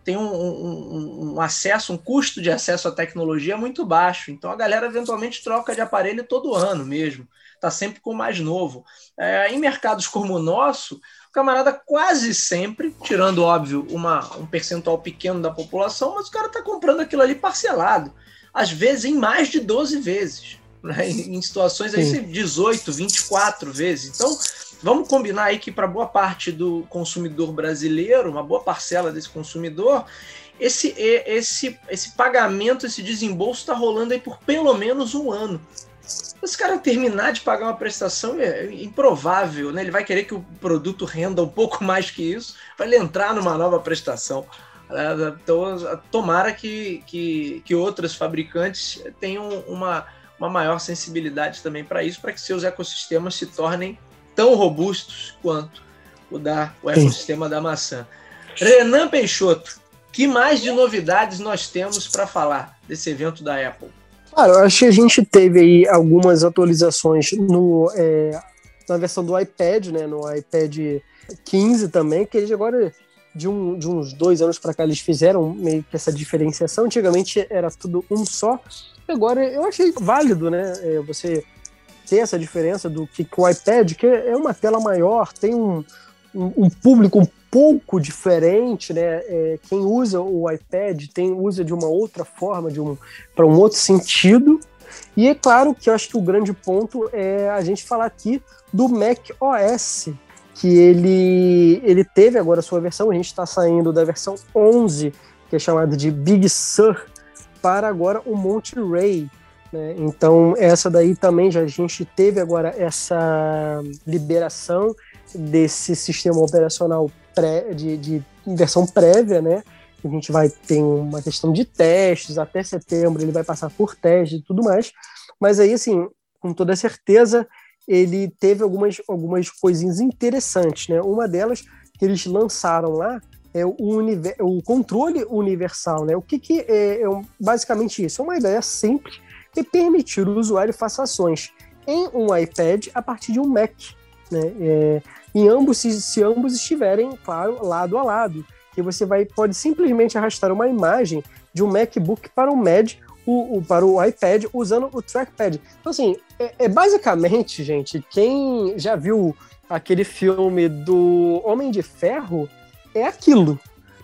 tem um, um, um, acesso, um custo de acesso à tecnologia muito baixo. Então a galera eventualmente troca de aparelho todo ano mesmo. Está sempre com o mais novo. É, em mercados como o nosso, o camarada quase sempre, tirando, óbvio, uma, um percentual pequeno da população, mas o cara está comprando aquilo ali parcelado. Às vezes em mais de 12 vezes. Né? Em situações aí, 18, 24 vezes. Então, vamos combinar aí que para boa parte do consumidor brasileiro, uma boa parcela desse consumidor, esse, esse, esse pagamento, esse desembolso está rolando aí por pelo menos um ano. esse cara terminar de pagar uma prestação é improvável, né? Ele vai querer que o produto renda um pouco mais que isso, vai ele entrar numa nova prestação. É, então, tomara que, que, que outros fabricantes tenham uma, uma maior sensibilidade também para isso, para que seus ecossistemas se tornem tão robustos quanto o, da, o ecossistema Sim. da maçã. Renan Peixoto, que mais de novidades nós temos para falar desse evento da Apple? Cara, eu acho que a gente teve aí algumas atualizações no, é, na versão do iPad, né? No iPad 15 também, que eles agora, de, um, de uns dois anos para cá, eles fizeram meio que essa diferenciação. Antigamente era tudo um só. Agora eu achei válido, né? É, você ter essa diferença do que o iPad, que é uma tela maior, tem um, um, um público um pouco diferente, né? É, quem usa o iPad tem usa de uma outra forma, de um para um outro sentido. E é claro que eu acho que o grande ponto é a gente falar aqui do Mac OS, que ele ele teve agora a sua versão, a gente está saindo da versão 11, que é chamada de Big Sur, para agora o Monterey. Né? Então essa daí também já a gente teve agora essa liberação desse sistema operacional pré, de, de versão prévia, né? A gente vai ter uma questão de testes, até setembro ele vai passar por teste e tudo mais. Mas aí, assim, com toda certeza, ele teve algumas, algumas coisinhas interessantes, né? Uma delas que eles lançaram lá é o, o controle universal, né? O que, que é, é, basicamente isso? É uma ideia simples de permitir o usuário faça ações em um iPad a partir de um Mac, né? É, em ambos, se, se ambos estiverem, claro, lado a lado. Que você vai, pode simplesmente arrastar uma imagem de um MacBook para o Mad o, o, para o iPad usando o trackpad. Então, assim, é, é, basicamente, gente, quem já viu aquele filme do Homem de Ferro é aquilo.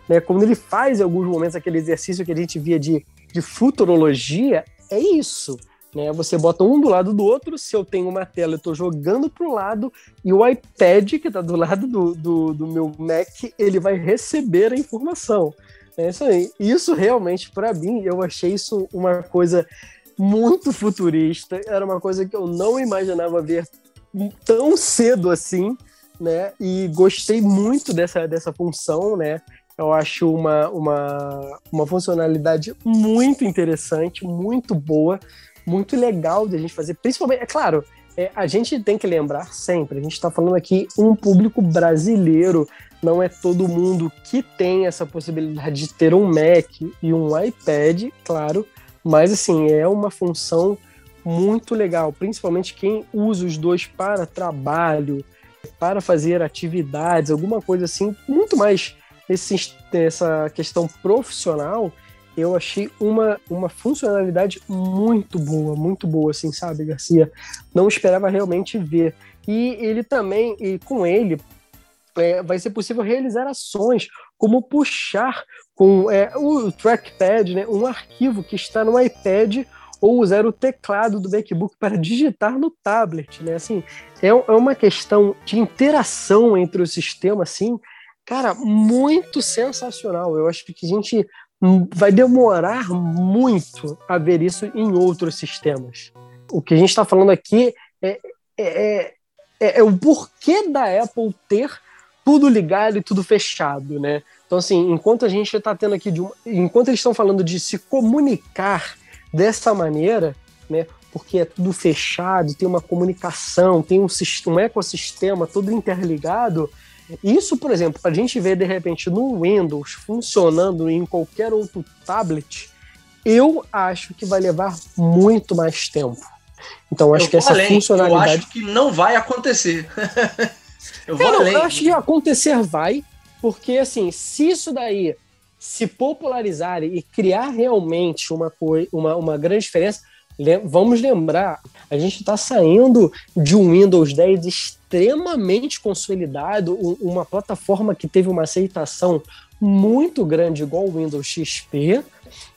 Né? Quando ele faz em alguns momentos aquele exercício que a gente via de, de futurologia, é isso. Né? Você bota um do lado do outro, se eu tenho uma tela, eu estou jogando para o lado, e o iPad, que está do lado do, do, do, meu Mac, ele vai receber a informação. É isso aí. Isso realmente, para mim, eu achei isso uma coisa muito futurista, era uma coisa que eu não imaginava ver tão cedo assim, né? E gostei muito dessa, dessa função, né? Eu acho uma, uma, uma funcionalidade muito interessante, muito boa muito legal de a gente fazer, principalmente, é claro, é, a gente tem que lembrar sempre, a gente está falando aqui um público brasileiro, não é todo mundo que tem essa possibilidade de ter um Mac e um iPad, claro, mas assim, é uma função muito legal, principalmente quem usa os dois para trabalho, para fazer atividades, alguma coisa assim, muito mais nesse, nessa questão profissional, eu achei uma, uma funcionalidade muito boa, muito boa, assim, sabe, Garcia? Não esperava realmente ver. E ele também, e com ele, é, vai ser possível realizar ações como puxar com é, o trackpad, né, um arquivo que está no iPad ou usar o teclado do MacBook para digitar no tablet, né? Assim, é, é uma questão de interação entre o sistema, assim, cara, muito sensacional. Eu acho que a gente vai demorar muito a ver isso em outros sistemas. O que a gente está falando aqui é, é, é, é, o porquê da Apple ter tudo ligado e tudo fechado, né? Então, assim, enquanto a gente está tendo aqui, uma, enquanto eles estão falando de se comunicar dessa maneira, né? Porque é tudo fechado, tem uma comunicação, tem um, um ecossistema todo interligado, isso, por exemplo, para a gente ver de repente no Windows funcionando em qualquer outro tablet, eu acho que vai levar muito mais tempo. Então, acho eu que essa além, funcionalidade. Eu acho que não vai acontecer. eu vou não, além. Eu acho que acontecer vai, porque assim, se isso daí se popularizar e criar realmente uma, uma, uma grande diferença, vamos lembrar, a gente está saindo de um Windows 10 extremamente consolidado, uma plataforma que teve uma aceitação muito grande, igual o Windows XP,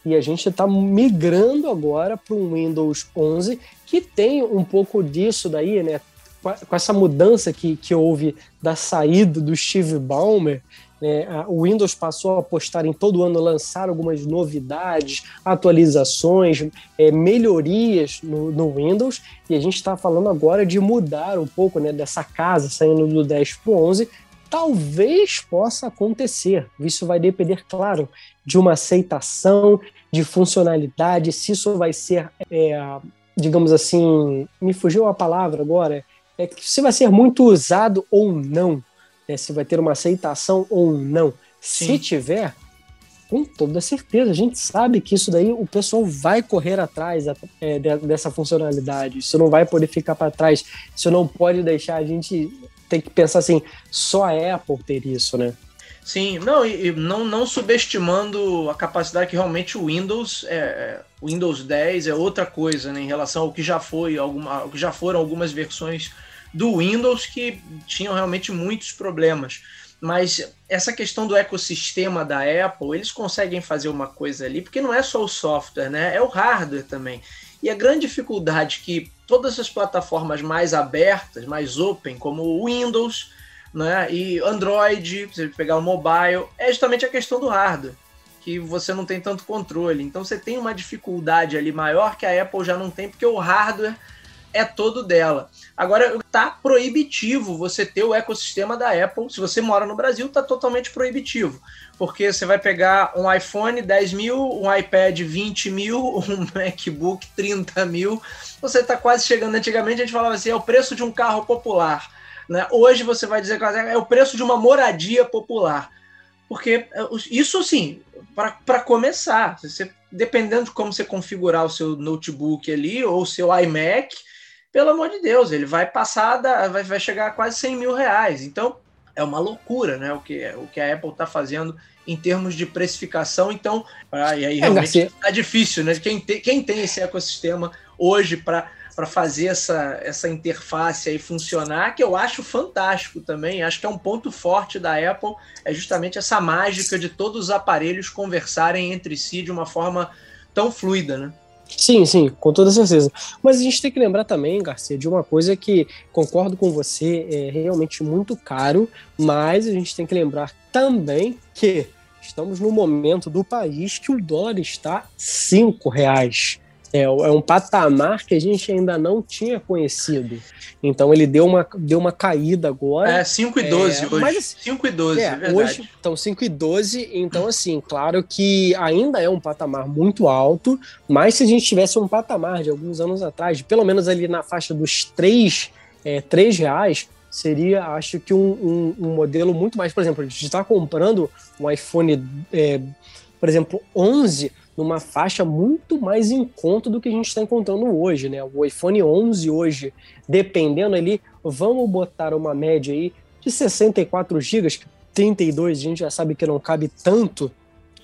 e a gente está migrando agora para um Windows 11 que tem um pouco disso daí, né? Com essa mudança que, que houve da saída do Steve Ballmer, É, o Windows passou a apostar em todo ano lançar algumas novidades, atualizações, é, melhorias no, no, Windows, e a gente está falando agora de mudar um pouco né, dessa casa, saindo do 10 para o 11. Talvez possa acontecer, isso vai depender, claro, de uma aceitação, de funcionalidade, se isso vai ser, é, digamos assim, me fugiu a palavra agora, é que se vai ser muito usado ou não né, se vai ter uma aceitação ou não. Sim. Se tiver, com toda certeza, a gente sabe que isso daí o pessoal vai correr atrás é, dessa funcionalidade. Isso não vai poder ficar para trás. Isso não pode deixar a gente ter que pensar assim, só a Apple ter isso, né? Sim, não, e não, não subestimando a capacidade que realmente o Windows, é, o Windows 10 é outra coisa, né, em relação ao que já foi, alguma, ao que já foram algumas versões do Windows que tinham realmente muitos problemas. Mas essa questão do ecossistema da Apple, eles conseguem fazer uma coisa ali, porque não é só o software, né? É o hardware também. E a grande dificuldade que todas as plataformas mais abertas, mais open, como o Windows, né, e Android, você pegar o mobile, é justamente a questão do hardware, que você não tem tanto controle. Então você tem uma dificuldade ali maior que a Apple já não tem, porque o hardware é todo dela. Agora, tá proibitivo você ter o ecossistema da Apple. Se você mora no Brasil, tá totalmente proibitivo. Porque você vai pegar um iPhone 10 mil, um iPad 20 mil, um MacBook 30 mil. Você tá quase chegando. Antigamente a gente falava assim: é o preço de um carro popular. Né? Hoje você vai dizer que é o preço de uma moradia popular. Porque é, isso sim, para começar, você, dependendo de como você configurar o seu notebook ali ou o seu iMac, pelo amor de Deus, ele vai passar, da, vai, vai chegar a quase 100 mil reais. Então, é uma loucura, né? O que, o que a Apple está fazendo em termos de precificação. Então, ah, e aí é, realmente é, tá difícil, né? Quem, te, quem tem esse ecossistema hoje para para fazer essa, essa interface aí funcionar, que eu acho fantástico também. Acho que é um ponto forte da Apple, é justamente essa mágica de todos os aparelhos conversarem entre si de uma forma tão fluida, né? Sim, sim, com toda certeza. Mas a gente tem que lembrar também, Garcia, de uma coisa que concordo com você, é realmente muito caro, mas a gente tem que lembrar também que estamos no momento do país que o dólar está cinco reais. É, é um patamar que a gente ainda não tinha conhecido. Então ele deu uma, deu uma caída agora. É, 5 e 12 é, hoje. Mas, 5 e 12, é, é Hoje, então, 5 e 12, então assim, claro que ainda é um patamar muito alto, mas se a gente tivesse um patamar de alguns anos atrás, pelo menos ali na faixa dos 3, é, 3 reais, seria, acho que um, um, um modelo muito mais, por exemplo, a gente está comprando um iPhone, é, por exemplo, 11 numa faixa muito mais em conta do que a gente está encontrando hoje, né? O iPhone 11 hoje, dependendo ali, vamos botar uma média aí de 64 GB, 32 a gente já sabe que não cabe tanto,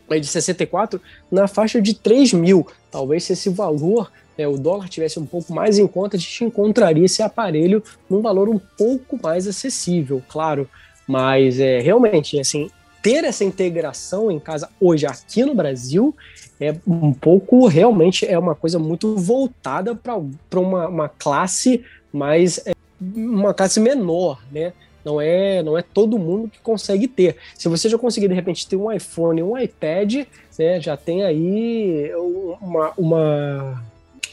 mas de 64 na faixa de 3 mil. Talvez se esse valor, né, o dólar tivesse um pouco mais em conta, a gente encontraria esse aparelho num valor um pouco mais acessível, claro. Mas é realmente assim, ter essa integração em casa hoje aqui no Brasil é um pouco, realmente, é uma coisa muito voltada para uma, uma classe mais. É, uma classe menor, né? Não é, não é todo mundo que consegue ter. Se você já conseguir, de repente, ter um iPhone, um iPad, né, já tem aí uma, uma,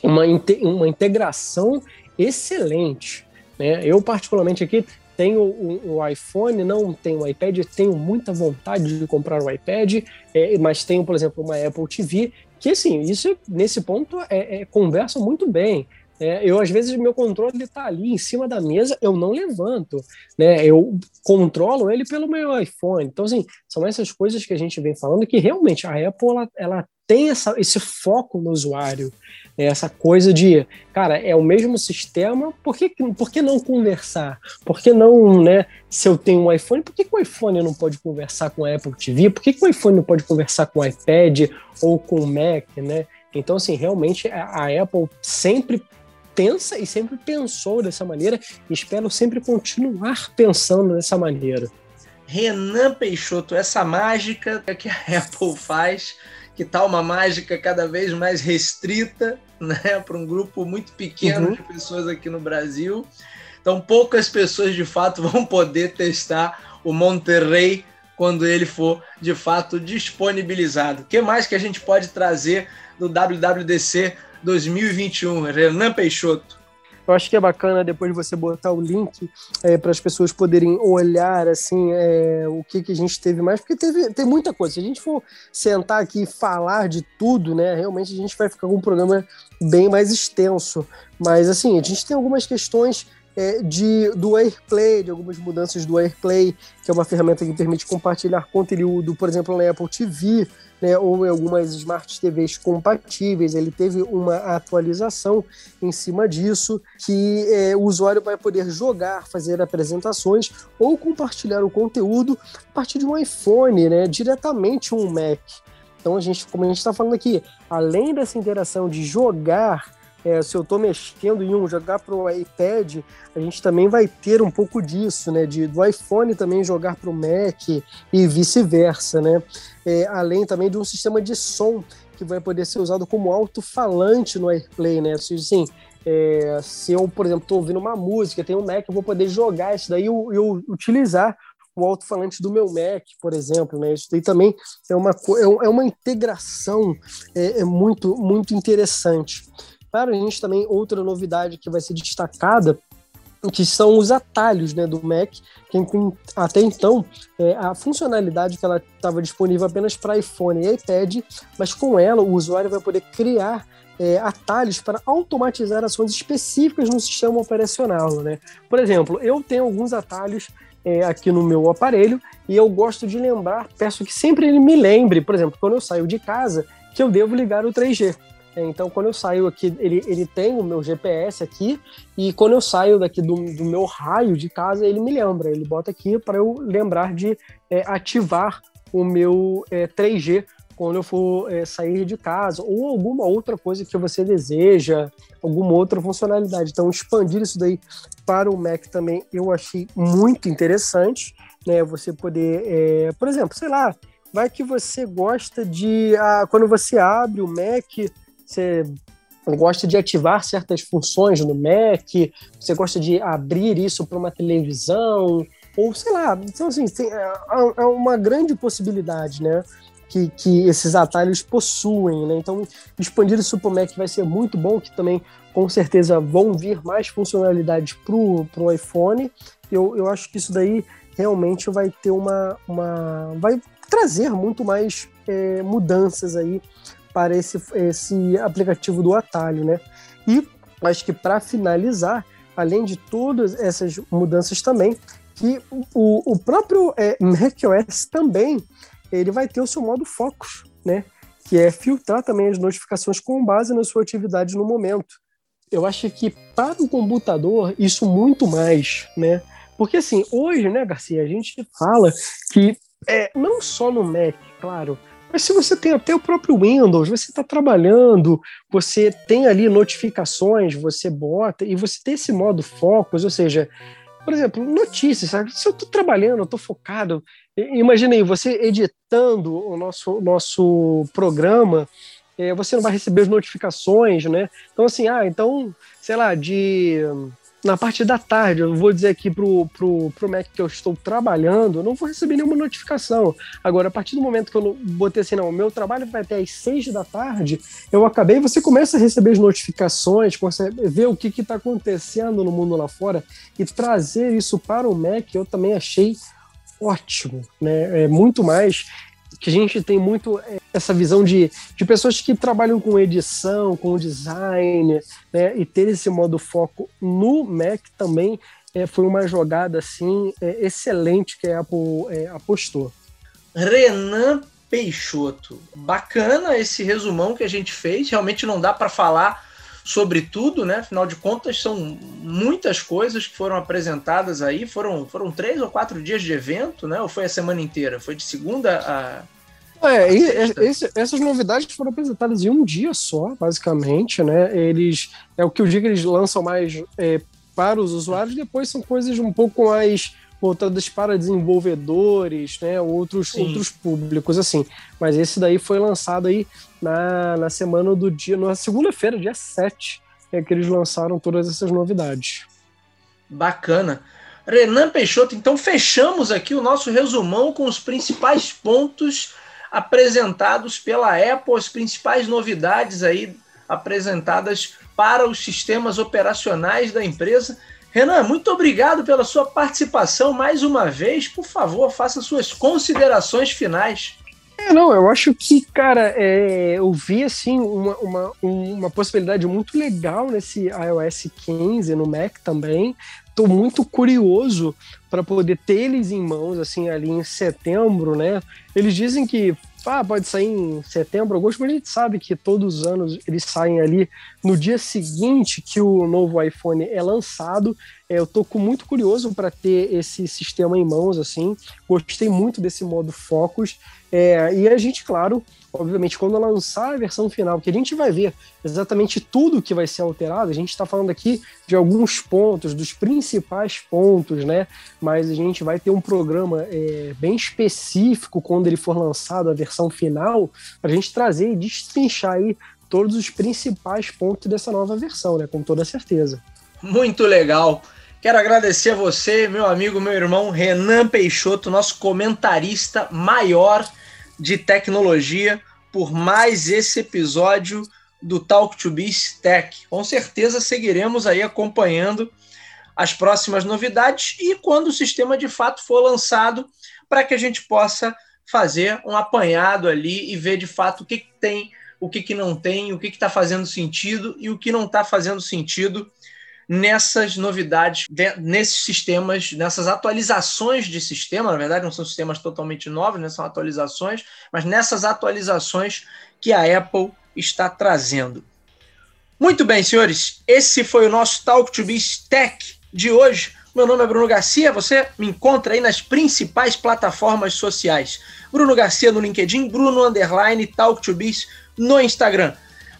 uma, uma integração excelente. Né? Eu, particularmente, aqui tenho o, o, iPhone, não tenho o iPad, tenho muita vontade de comprar o iPad, é, mas tenho, por exemplo, uma Apple TV, que assim, isso nesse ponto é, é conversa muito bem. É, eu, às vezes, meu controle está ali em cima da mesa, eu não levanto, né? Eu controlo ele pelo meu iPhone. Então, assim, são essas coisas que a gente vem falando que realmente a Apple ela, ela tem essa, esse foco no usuário. É essa coisa de, cara, é o mesmo sistema, por que, por que não conversar? Por que não, né? Se eu tenho um iPhone, por que, que o iPhone não pode conversar com a Apple TV? Por que, que o iPhone não pode conversar com o iPad ou com o Mac, né? Então, assim, realmente a, a Apple sempre pensa e sempre pensou dessa maneira e espero sempre continuar pensando dessa maneira. Renan Peixoto, essa mágica que a Apple faz que tá uma mágica cada vez mais restrita, né, para um grupo muito pequeno uhum. de pessoas aqui no Brasil. Então, poucas pessoas de fato vão poder testar o Monterrey quando ele for de fato disponibilizado. O que mais que a gente pode trazer do WWDC 2021, Renan Peixoto? Eu acho que é bacana depois você botar o link é, para as pessoas poderem olhar assim é, o que, que a gente teve mais, porque teve, tem muita coisa. Se a gente for sentar aqui e falar de tudo, né, realmente a gente vai ficar com um programa bem mais extenso. Mas assim, a gente tem algumas questões é, de, do AirPlay, de algumas mudanças do AirPlay, que é uma ferramenta que permite compartilhar conteúdo, por exemplo, na Apple TV, né, ou em algumas Smart TVs compatíveis. Ele teve uma atualização em cima disso, que é, o usuário vai poder jogar, fazer apresentações ou compartilhar o conteúdo a partir de um iPhone, né, diretamente um Mac. Então, a gente, como a gente está falando aqui, além dessa interação de jogar é, se eu estou mexendo em um, jogar para o iPad, a gente também vai ter um pouco disso, né? De, do iPhone também jogar para o Mac e vice-versa, né? É, além também de um sistema de som que vai poder ser usado como alto-falante no AirPlay, né? Assim, é, se eu, por exemplo, estou ouvindo uma música, tem um Mac, eu vou poder jogar isso daí e eu, eu utilizar o alto-falante do meu Mac, por exemplo, né? Isso daí também é uma, é, é uma integração é, é muito, muito interessante. Claro, a gente também, outra novidade que vai ser destacada, que são os atalhos né, do Mac, que até então é, a funcionalidade que ela estava disponível apenas para iPhone e iPad, mas com ela o usuário vai poder criar é, atalhos para automatizar ações específicas no sistema operacional. Né? Por exemplo, eu tenho alguns atalhos é, aqui no meu aparelho e eu gosto de lembrar, peço que sempre ele me lembre, por exemplo, quando eu saio de casa, que eu devo ligar o 3G. Então, quando eu saio aqui, ele, ele tem o meu GPS aqui, e quando eu saio daqui do, do meu raio de casa, ele me lembra, ele bota aqui para eu lembrar de é, ativar o meu é, 3G quando eu for é, sair de casa, ou alguma outra coisa que você deseja, alguma outra funcionalidade. Então, expandir isso daí para o Mac também eu achei muito interessante, né? Você poder, é, por exemplo, sei lá, vai que você gosta de, ah, quando você abre o Mac, você gosta de ativar certas funções no Mac, você gosta de abrir isso para uma televisão, ou sei lá, então assim, tem, é, é uma grande possibilidade, né? Que, que esses atalhos possuem, né? Então, expandir isso para o Mac vai ser muito bom, que também, com certeza, vão vir mais funcionalidades para o iPhone. Eu, eu acho que isso daí realmente vai ter uma. uma vai trazer muito mais é, mudanças aí para esse, esse aplicativo do atalho, né? E acho que para finalizar, além de todas essas mudanças também, que o, o próprio é, macOS também ele vai ter o seu modo Focus, né? Que é filtrar também as notificações com base na sua atividade no momento. Eu acho que para o computador isso muito mais, né? Porque assim, hoje, né, Garcia, a gente fala que é, não só no Mac, claro, mas se você tem até o próprio Windows, você está trabalhando, você tem ali notificações, você bota, e você tem esse modo focus, ou seja, por exemplo, notícias, sabe? Se eu estou trabalhando, eu estou focado, imagine aí, você editando o nosso, nosso programa, é, você não vai receber as notificações, né? Então, assim, ah, então, sei lá, de na parte da tarde, eu vou dizer aqui pro, pro, pro Mac que eu estou trabalhando, eu não vou receber nenhuma notificação. Agora, a partir do momento que eu botei assim, não, o meu trabalho vai até às seis da tarde, eu acabei, você começa a receber as notificações, ver o que está acontecendo no mundo lá fora e trazer isso para o Mac, eu também achei ótimo, né? É muito mais que a gente tem muito é, essa visão de, de pessoas que trabalham com edição, com design, né, e ter esse modo foco no Mac também é, foi uma jogada assim é, excelente que a Apple é, apostou. Renan Peixoto, bacana esse resumão que a gente fez. Realmente não dá para falar sobre tudo, né? Afinal de contas, são muitas coisas que foram apresentadas aí. Foram, foram três ou quatro dias de evento, né? Ou foi a semana inteira? Foi de segunda a é, e, esse, essas novidades foram apresentadas em um dia só, basicamente, né? Eles é o que eu digo, eles lançam mais é, para os usuários, depois são coisas um pouco mais voltadas para desenvolvedores, né? Outros, outros públicos, assim. Mas esse daí foi lançado aí na, na semana do dia, na segunda-feira, dia 7, é que eles lançaram todas essas novidades. Bacana. Renan Peixoto. Então, fechamos aqui o nosso resumão com os principais pontos apresentados pela Apple, as principais novidades aí apresentadas para os sistemas operacionais da empresa. Renan, muito obrigado pela sua participação mais uma vez. Por favor, faça suas considerações finais. É, não, eu acho que, cara, é, eu vi, assim, uma, uma, uma possibilidade muito legal nesse iOS 15 no Mac também. Estou muito curioso para poder ter eles em mãos, assim, ali em setembro, né? Eles dizem que ah, pode sair em setembro, agosto, mas a gente sabe que todos os anos eles saem ali no dia seguinte que o novo iPhone é lançado. É, eu tô muito curioso para ter esse sistema em mãos, assim. Gostei muito desse modo Focus. É, e a gente, claro, obviamente, quando lançar a versão final, que a gente vai ver exatamente tudo que vai ser alterado, a gente está falando aqui de alguns pontos, dos principais pontos, né? Mas a gente vai ter um programa é, bem específico quando ele for lançado, a versão final, para a gente trazer e destrinchar aí todos os principais pontos dessa nova versão, né? Com toda certeza. Muito legal. Quero agradecer a você, meu amigo, meu irmão Renan Peixoto, nosso comentarista maior de tecnologia por mais esse episódio do Talk to Biz Tech. Com certeza seguiremos aí acompanhando as próximas novidades e quando o sistema de fato for lançado, para que a gente possa fazer um apanhado ali e ver de fato o que, que tem, o que, que não tem, o que está fazendo sentido e o que não está fazendo sentido nessas novidades, nesses sistemas, nessas atualizações de sistema. Na verdade, não são sistemas totalmente novos, né? são atualizações, mas nessas atualizações que a Apple está trazendo. Muito bem, senhores, esse foi o nosso Talk to Biz Tech de hoje. Meu nome é Bruno Garcia, você me encontra aí nas principais plataformas sociais. Bruno Garcia no LinkedIn, Bruno Underline Talk to Biz no Instagram.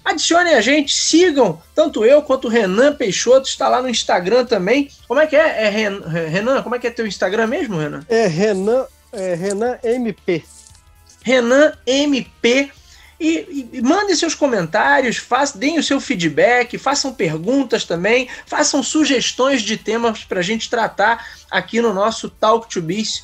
Adicionem a gente, sigam, tanto eu quanto o Renan Peixoto está lá no Instagram também. Como é que é? é Renan, como é que é teu Instagram mesmo, Renan? É Renan, é Renan MP. Renan MP. E, e, e mandem seus comentários, façam, deem o seu feedback, façam perguntas também, façam sugestões de temas para a gente tratar aqui no nosso Talk to Biz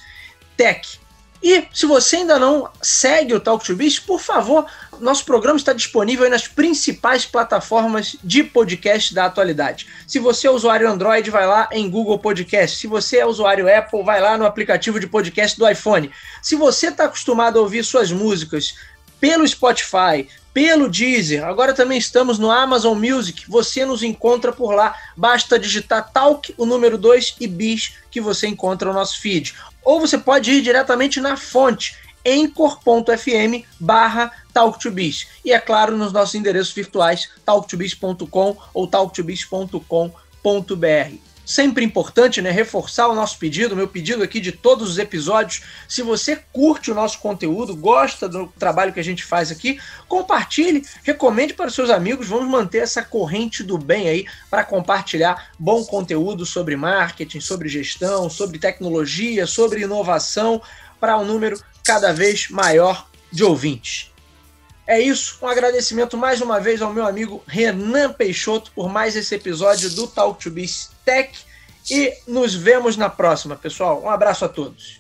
Tech. E se você ainda não segue o Talk to Biz, por favor, nosso programa está disponível nas principais plataformas de podcast da atualidade. Se você é usuário Android, vai lá em Google Podcast. Se você é usuário Apple, vai lá no aplicativo de podcast do iPhone. Se você está acostumado a ouvir suas músicas pelo Spotify, pelo Deezer, agora também estamos no Amazon Music. Você nos encontra por lá. Basta digitar Talk, o número 2 e Bis, que você encontra o nosso feed ou você pode ir diretamente na fonte encor.fm barra talktobiz. E é claro, nos nossos endereços virtuais talktobiz.com ou talktobiz.com.br. Sempre importante, né, reforçar o nosso pedido, meu pedido aqui de todos os episódios. Se você curte o nosso conteúdo, gosta do trabalho que a gente faz aqui, compartilhe, recomende para os seus amigos. Vamos manter essa corrente do bem aí para compartilhar bom conteúdo sobre marketing, sobre gestão, sobre tecnologia, sobre inovação para um número cada vez maior de ouvintes. É isso, um agradecimento mais uma vez ao meu amigo Renan Peixoto por mais esse episódio do Talk to Biz Tech e nos vemos na próxima, pessoal. Um abraço a todos.